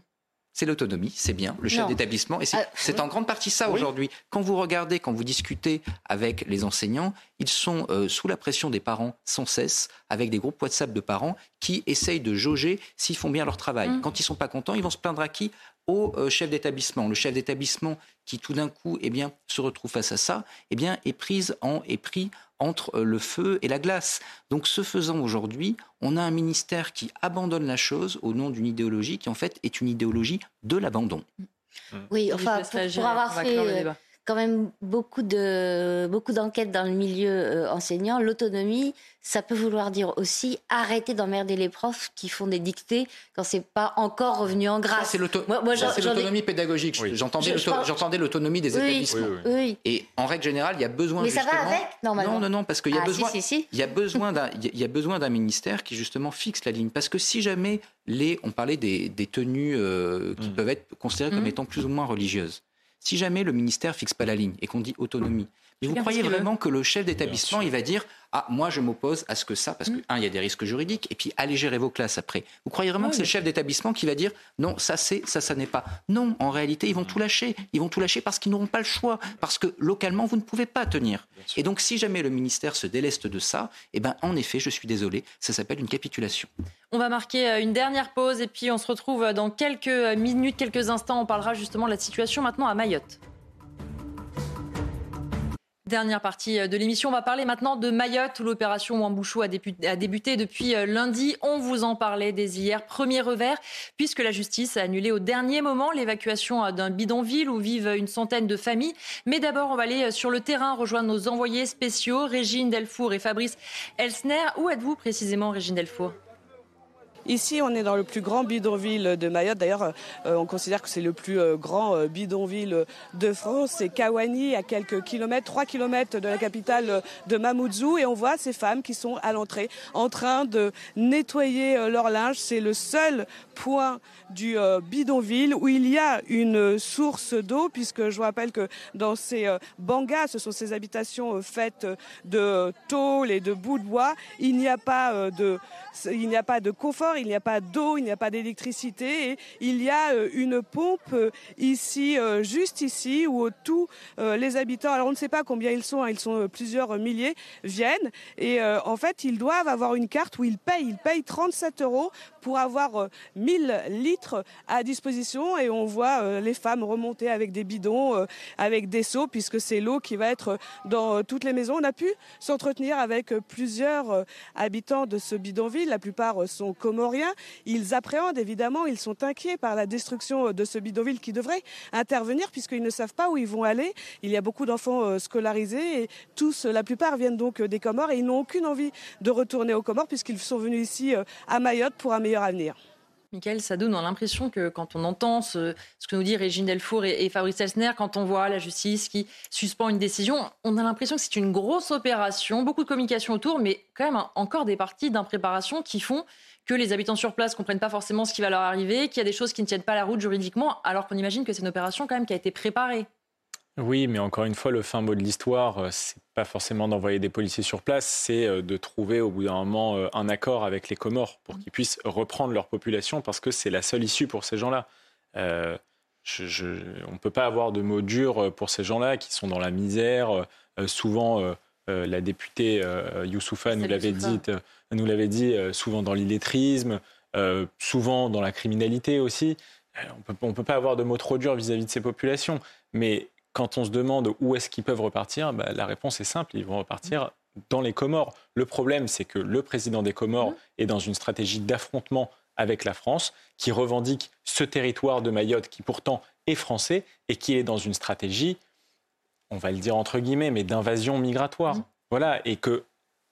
C'est l'autonomie, c'est bien, le chef d'établissement. Et c'est ah, en grande partie ça aujourd'hui. Quand vous regardez, quand vous discutez avec les enseignants, ils sont euh, sous la pression des parents sans cesse, avec des groupes WhatsApp de parents qui essayent de jauger s'ils font bien leur travail. Mmh. Quand ils sont pas contents, ils vont se plaindre à qui? Au euh, chef d'établissement. Le chef d'établissement qui tout d'un coup eh bien, se retrouve face à ça eh bien, est, prise en, est pris entre euh, le feu et la glace. Donc ce faisant aujourd'hui, on a un ministère qui abandonne la chose au nom d'une idéologie qui en fait est une idéologie de l'abandon. Oui, enfin, pour, avoir fait quand même beaucoup de beaucoup d'enquêtes dans le milieu euh, enseignant. L'autonomie, ça peut vouloir dire aussi arrêter d'emmerder les profs qui font des dictées quand c'est pas encore revenu en grâce. C'est l'autonomie pédagogique. J'entendais l'autonomie des établissements. Et en règle générale, il y a besoin. Mais ça va avec normalement. Non, non, non, parce qu'il y a ah, besoin. Il y a besoin d'un, il y a besoin d'un ministère qui justement fixe la ligne. Parce que si jamais les, on parlait des, des tenues euh, qui mm. peuvent être considérées comme mm. étant plus ou moins religieuses. Si jamais le ministère fixe pas la ligne et qu'on dit autonomie, vous croyez vraiment que le chef d'établissement, il va dire ah moi je m'oppose à ce que ça parce que mm. un il y a des risques juridiques et puis allez gérer vos classes après. Vous croyez vraiment que c'est le chef d'établissement qui va dire non ça c'est ça ça n'est pas. Non, en réalité ils vont tout lâcher. Ils vont tout lâcher parce qu'ils n'auront pas le choix parce que localement vous ne pouvez pas tenir. Et donc si jamais le ministère se déleste de ça, eh ben en effet je suis désolé, ça s'appelle une capitulation. On va marquer euh, une dernière pause et puis on se retrouve dans quelques minutes, quelques instants. On parlera justement de la situation maintenant à Mayotte. Dernière partie euh, de l'émission, on va parler maintenant de Mayotte où l'opération Wambouchou a, débuté depuis euh, lundi. On vous en parlait dès hier, premier revers, puisque la justice a annulé au dernier moment l'évacuation euh, d'un bidonville où vivent une centaine de familles. Mais d'abord, on va aller sur le terrain, rejoindre nos envoyés spéciaux, Régine Delfour et Fabrice Elsner. Où êtes-vous précisément, Régine Delfour? Ici, on est dans le plus grand bidonville de Mayotte. D'ailleurs, euh, on considère que c'est le plus euh, grand euh, bidonville de France. C'est Kawani, à quelques kilomètres, 3 kilomètres de la capitale de Mamoudzou. Et on voit ces femmes qui sont à l'entrée en train de nettoyer leur linge. C'est le seul point du bidonville où il y a une source d'eau, puisque je vous rappelle que dans ces bangas, ce sont ces habitations faites de tôle et de bout de bois, il n'y a pas de, il n'y a pas de confort il n'y a pas d'eau, il n'y a pas d'électricité il y a euh, une pompe euh, ici, euh, juste ici, où tous les habitants, alors on ne sait pas combien ils sont, hein, ils sont plusieurs milliers, viennent et en fait ils doivent avoir une carte où ils payent, ils payent 37 euros pour avoir 1000 litres à disposition et on voit les femmes remonter avec des bidons, avec des seaux, puisque c'est l'eau qui va être dans toutes les maisons. On a pu s'entretenir avec plusieurs habitants de ce bidonville, la plupart sont ils appréhendent évidemment, ils sont inquiets par la destruction de ce bidonville qui devrait intervenir puisqu'ils ne savent pas où ils vont aller. Il y a beaucoup d'enfants euh, scolarisés et tous, la plupart viennent donc des Comores et ils n'ont aucune envie de retourner aux Comores puisqu'ils sont venus ici euh, à Mayotte pour un meilleur avenir. Michael ça donne l'impression que quand on entend ce, que nous dit Régine Delfour et, Fabrice Elsner, quand on voit la justice qui suspend une décision, on a l'impression que c'est une grosse opération, beaucoup de communication autour, mais quand même encore des parties d'impréparation qui font que les habitants sur place comprennent pas forcément ce qui va leur arriver, qu'il y a des choses qui ne tiennent pas la route juridiquement, alors qu'on imagine que c'est une opération quand même qui a été préparée. Oui, mais encore une fois, le fin mot de l'histoire, euh, c'est pas forcément d'envoyer des policiers sur place, c'est euh, de trouver au bout d'un moment euh, un accord avec les Comores pour qu'ils puissent reprendre leur population parce que c'est la seule issue pour ces gens-là. on ne peut pas avoir de mots durs pour ces gens-là qui sont dans la misère. souvent, la députée Youssoufa nous l'avait dit, nous l'avait dit souvent dans l'illettrisme. souvent dans la criminalité aussi. On ne peut pas avoir de mots trop durs vis-à-vis de ces populations. Mais quand on se demande où est-ce qu'ils peuvent repartir, bah, la réponse est simple, ils vont repartir dans les Comores. Le problème, c'est que le président des Comores mmh. est dans une stratégie d'affrontement avec la France, qui revendique ce territoire de Mayotte qui pourtant est français et qui est dans une stratégie, on va le dire entre guillemets, mais d'invasion migratoire. Mmh. Voilà, et que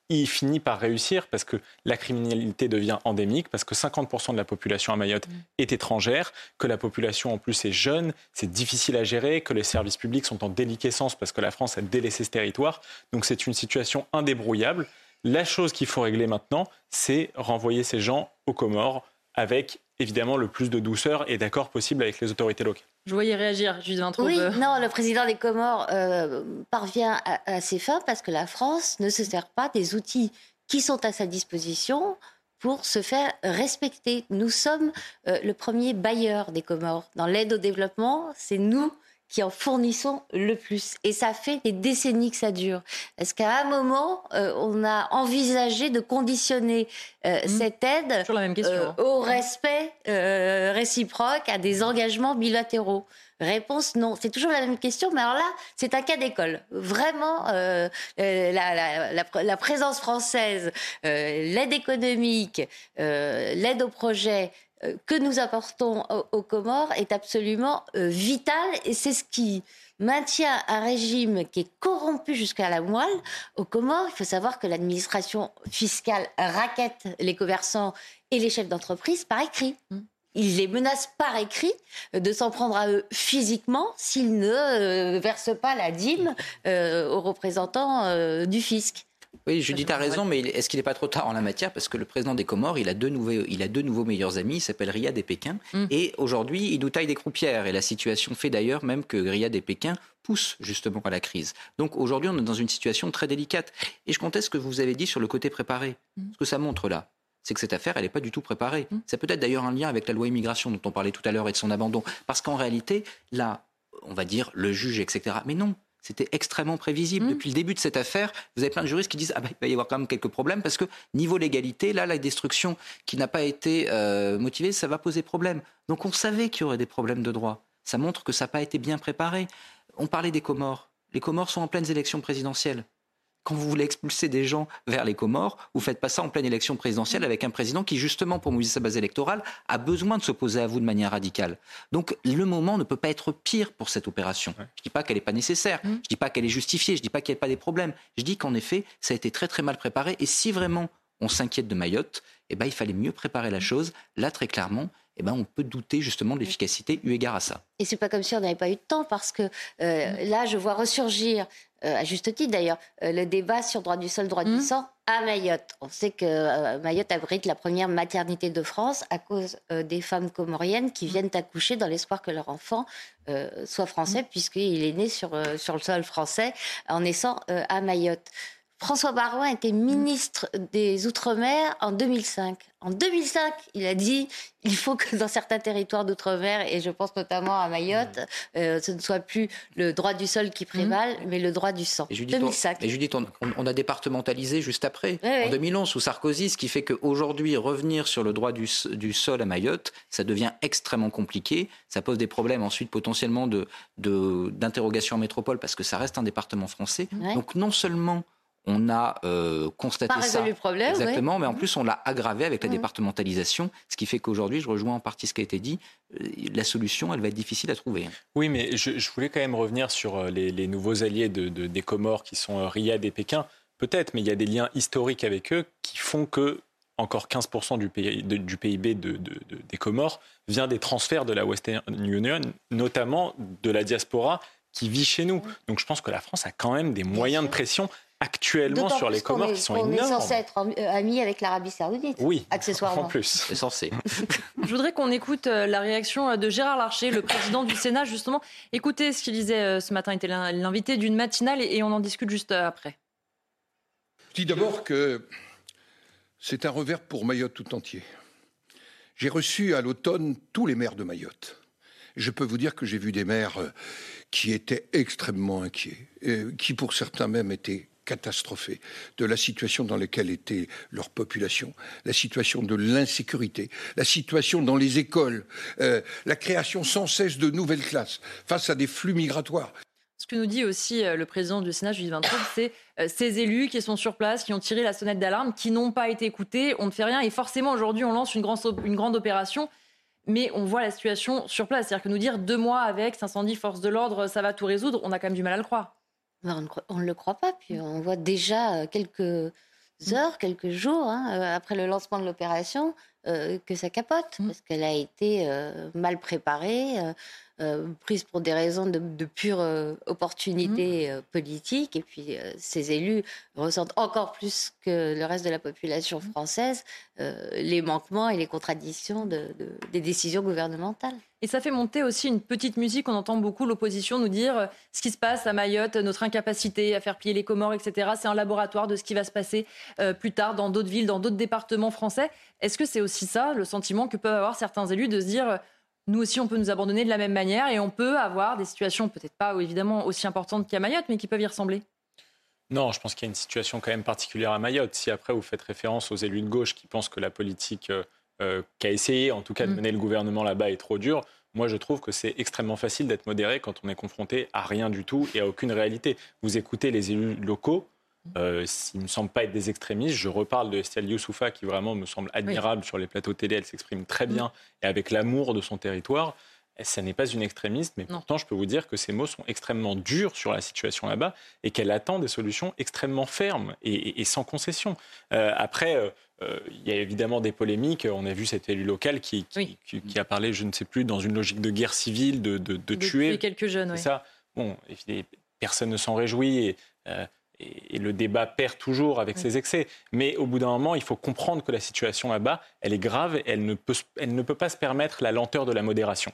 il finit par réussir parce que la criminalité devient endémique, parce que 50% de la population à Mayotte mm. est étrangère, que la population en plus est jeune, c'est difficile à gérer, que les services publics sont en déliquescence parce que la France a délaissé ce territoire. Donc c'est une situation indébrouillable. La chose qu'il faut régler maintenant, c'est renvoyer ces gens aux Comores avec évidemment le plus de douceur et d'accord possible avec les autorités locales. Je voyais réagir, Judith Vintraube. Oui, non, le président des Comores euh, parvient à, ses fins parce que la France ne se sert pas des outils qui sont à sa disposition pour se faire respecter. Nous sommes euh, le premier bailleur des Comores. Dans l'aide au développement, c'est nous qui en fournissons le plus. Et ça fait des décennies que ça dure. Est-ce qu'à un moment, euh, on a envisagé de conditionner euh, mmh. cette aide euh, au respect réciproque, à des engagements bilatéraux Réponse non. C'est toujours la même question, mais alors là, c'est un cas d'école. Vraiment, la, la, la, présence française, l'aide économique, l'aide au projet, euh, que nous apportons aux, Comores est absolument euh, vital et c'est ce qui maintient un régime qui est corrompu jusqu'à la moelle. Aux Comores, il faut savoir que l'administration fiscale raquette les commerçants et les chefs d'entreprise par écrit. Mmh. Il les menace par écrit de s'en prendre à eux physiquement s'ils ne euh, versent pas la dîme aux représentants du fisc. Oui, Judith a raison, mais est-ce qu'il n'est pas trop tard en la matière? Parce que le président des Comores, il a deux nouveaux, il a deux nouveaux meilleurs amis, il s'appelle Riyad et Pékin. Mm. Et aujourd'hui, il nous taille des croupières. Et la situation fait d'ailleurs même que Riyad et Pékin poussent justement à la crise. Donc aujourd'hui, on est dans une situation très délicate. Et je conteste ce que vous avez dit sur le côté préparé. Mm. Ce que ça montre là, c'est que cette affaire, elle n'est pas du tout préparée. Mm. C'est peut-être d'ailleurs un lien avec la loi immigration dont on parlait tout à l'heure et de son abandon. Parce qu'en réalité, là, on va dire le juge, etc. Mais non, c'était extrêmement prévisible. Mmh. Depuis le début de cette affaire, vous avez plein de juristes qui disent ah bah, il va y avoir quand même quelques problèmes parce que niveau légalité, là, la destruction qui n'a pas été euh, motivée, ça va poser problème. Donc on savait qu'il y aurait des problèmes de droit. Ça montre que ça n'a pas été bien préparé. On parlait des Comores. Les Comores sont en pleines élections présidentielles quand vous voulez expulser des gens vers les Comores, vous faites pas ça en pleine élection présidentielle avec un président qui, justement, pour mobiliser sa base électorale, a besoin de s'opposer à vous de manière radicale. Donc, le moment ne peut pas être pire pour cette opération. Je ne dis pas qu'elle n'est pas nécessaire, mmh. je ne dis pas qu'elle est justifiée, je ne dis pas qu'il n'y a pas des problèmes. Je dis qu'en effet, ça a été très très mal préparé. Et si vraiment on s'inquiète de Mayotte, eh ben, il fallait mieux préparer la chose. Là, très clairement, eh ben, on peut douter justement de l'efficacité eu égard à ça. Et c'est pas comme si on n'avait pas eu de temps, parce que euh, là, je vois ressurgir, euh, à juste titre d'ailleurs, euh, le débat sur droit du sol, droit du mmh. sang à Mayotte. On sait que Mayotte abrite la première maternité de France à cause des femmes comoriennes qui mmh. viennent accoucher dans l'espoir que leur enfant soit français, mmh. puisqu'il est né sur, sur le sol français en naissant à Mayotte. François Barouin était ministre des Outre-mer en 2005. En 2005, il a dit il faut que dans certains territoires d'outre-mer, et je pense notamment à Mayotte, euh, ce ne soit plus le droit du sol qui prévale, mmh. mais le droit du sang. Et Judith, 2005. On, Judith, on, a départementalisé juste après, en 2011, sous Sarkozy, ce qui fait qu'aujourd'hui, revenir sur le droit du, sol à Mayotte, ça devient extrêmement compliqué. Ça pose des problèmes ensuite potentiellement d'interrogation de, en métropole, parce que ça reste un département français. Donc non seulement on a euh, constaté Pas ça. Le problème, exactement, mais en plus on l'a aggravé avec la départementalisation, ce qui fait qu'aujourd'hui, je rejoins en partie ce qui a été dit, euh, la solution, elle va être difficile à trouver. Oui, mais je, voulais quand même revenir sur euh, les, nouveaux alliés de, des Comores qui sont Riyad et Pékin. Peut-être, mais il y a des liens historiques avec eux qui font que encore 15% du, du PIB des Comores vient des transferts de la Western Union, notamment de la diaspora qui vit chez nous. Donc je pense que la France a quand même des moyens de pression actuellement sur les Comores qui sont énormes. On est censé être euh, amis avec l'Arabie Saoudite. Oui, accessoirement. En plus, c'est censé. [LAUGHS] Je voudrais qu'on écoute euh, la réaction euh, de Gérard Larcher, le président du Sénat, justement. Écoutez ce qu'il disait ce matin. Il était l'invité d'une matinale et on en discute juste après. Je dis d'abord que c'est un revers pour Mayotte tout entier. J'ai reçu à l'automne tous les maires de Mayotte. Je peux vous dire que j'ai vu des maires qui étaient extrêmement inquiets, qui pour certains même étaient catastrophés de la situation dans laquelle était leur population, la situation de l'insécurité, la situation dans les écoles, euh, la création sans cesse de nouvelles classes face à des flux migratoires. Ce que nous dit aussi euh, le président du Sénat, Julie 23, c'est euh, ces élus qui sont sur place, qui ont tiré la sonnette d'alarme, qui n'ont pas été écoutés, on ne fait rien. Et forcément, aujourd'hui, on lance une grande, opération mais on voit la situation sur place. C'est-à-dire que nous dire deux mois avec 510 forces de l'ordre, ça va tout résoudre, on a quand même du mal à le croire. On ne le croit pas. Puis on voit déjà euh, quelques mmh. heures, quelques jours hein, euh, après le lancement de l'opération euh, que ça capote, mmh. parce qu'elle a été mal préparée. Euh, prise pour des raisons de, pure euh, opportunité mmh. euh, politique. Et puis, ces élus ressentent encore plus que le reste de la population mmh. française les manquements et les contradictions des décisions gouvernementales. Et ça fait monter aussi une petite musique. On entend beaucoup l'opposition nous dire ce qui se passe à Mayotte, notre incapacité à faire plier les Comores, etc. C'est un laboratoire de ce qui va se passer plus tard dans d'autres villes, dans d'autres départements français. Est-ce que c'est aussi ça, le sentiment que peuvent avoir certains élus de se dire nous aussi, on peut nous abandonner de la même manière et on peut avoir des situations peut-être pas évidemment aussi importantes qu'à Mayotte, mais qui peuvent y ressembler? Non, je pense qu'il y a une situation quand même particulière à Mayotte. Si après vous faites référence aux élus de gauche qui pensent que la politique euh, euh, qu'a essayé en tout cas de mm. mener le gouvernement là-bas est trop dure, moi je trouve que c'est extrêmement facile d'être modéré quand on est confronté à rien du tout et à aucune réalité. Vous écoutez les élus locaux, euh, ne me semble pas être des extrémistes. Je reparle de Estelle Youssoufa, qui vraiment me semble admirable sur les plateaux télé. Elle s'exprime très mm. bien et avec l'amour de son territoire. Ça n'est pas une extrémiste, mais pourtant, je peux vous dire que ces mots sont extrêmement durs sur la situation là-bas et qu'elle attend des solutions extrêmement fermes et, sans concession. Euh, après, euh, euh, il y a évidemment des polémiques. On a vu cet élu local qui, qui, a parlé, je ne sais plus, dans une logique de guerre civile, de, de, de, tuer. quelques jeunes, oui. ça. Bon, personne ne s'en réjouit. Et, et, le débat perd toujours avec ses excès. Mais au bout d'un moment, il faut comprendre que la situation là-bas, elle est grave, elle ne, peut, elle ne peut pas se permettre la lenteur de la modération.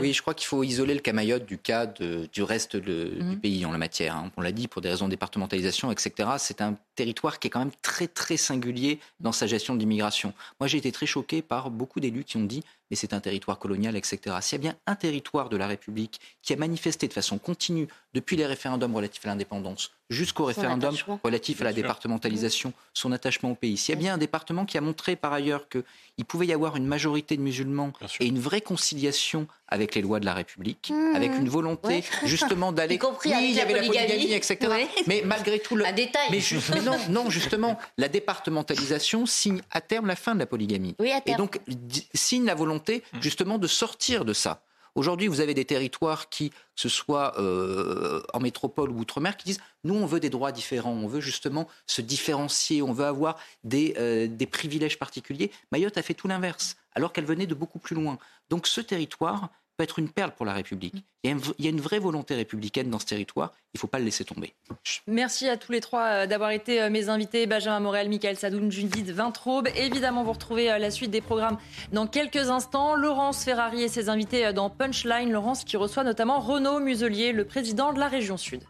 Oui, je crois qu'il faut isoler le cas Mayotte du cas du reste du mhm. pays en la matière. Hein. On l'a dit, pour des raisons de départementalisation, etc. C'est un territoire qui est quand même très, très singulier dans sa gestion de l'immigration. Moi, j'ai été très choqué par beaucoup d'élus qui ont dit mais c'est un territoire colonial, etc. S'il y a bien un territoire de la République qui a manifesté de façon continue, depuis les référendums relatifs à l'indépendance jusqu'au référendum relatif à la départementalisation, son attachement au pays. S'il y a bien un département qui a montré par ailleurs qu'il pouvait y avoir une majorité de musulmans et une vraie conciliation avec les lois de la République, mmh. avec une volonté [LAUGHS] justement d'aller... oui, il y avait la polygamie, etc. Mais malgré tout... Le... Un détail. Mais, non, non, justement, la départementalisation signe à terme la fin de la polygamie. Oui, à terme. Et donc signe la volonté Mmh. justement de sortir de ça. Aujourd'hui, vous avez des territoires qui, que ce soit euh, en métropole ou outre-mer, qui disent nous, on veut des droits différents, on veut justement se différencier, on veut avoir des, euh, des privilèges particuliers. Mayotte a fait tout l'inverse, alors qu'elle venait de beaucoup plus loin. Donc ce territoire, être une perle pour la République. Il y, a une, vraie volonté républicaine dans ce territoire. Il ne faut pas le laisser tomber. Merci à tous les trois euh, d'avoir été euh, mes invités. Benjamin Morel, Michael Sadoun, Judith Vintraube. Évidemment, vous retrouvez euh, la suite des programmes dans quelques instants. Laurence Ferrari et ses invités dans Punchline. Laurence qui reçoit notamment Renaud Muselier, le président de la région Sud.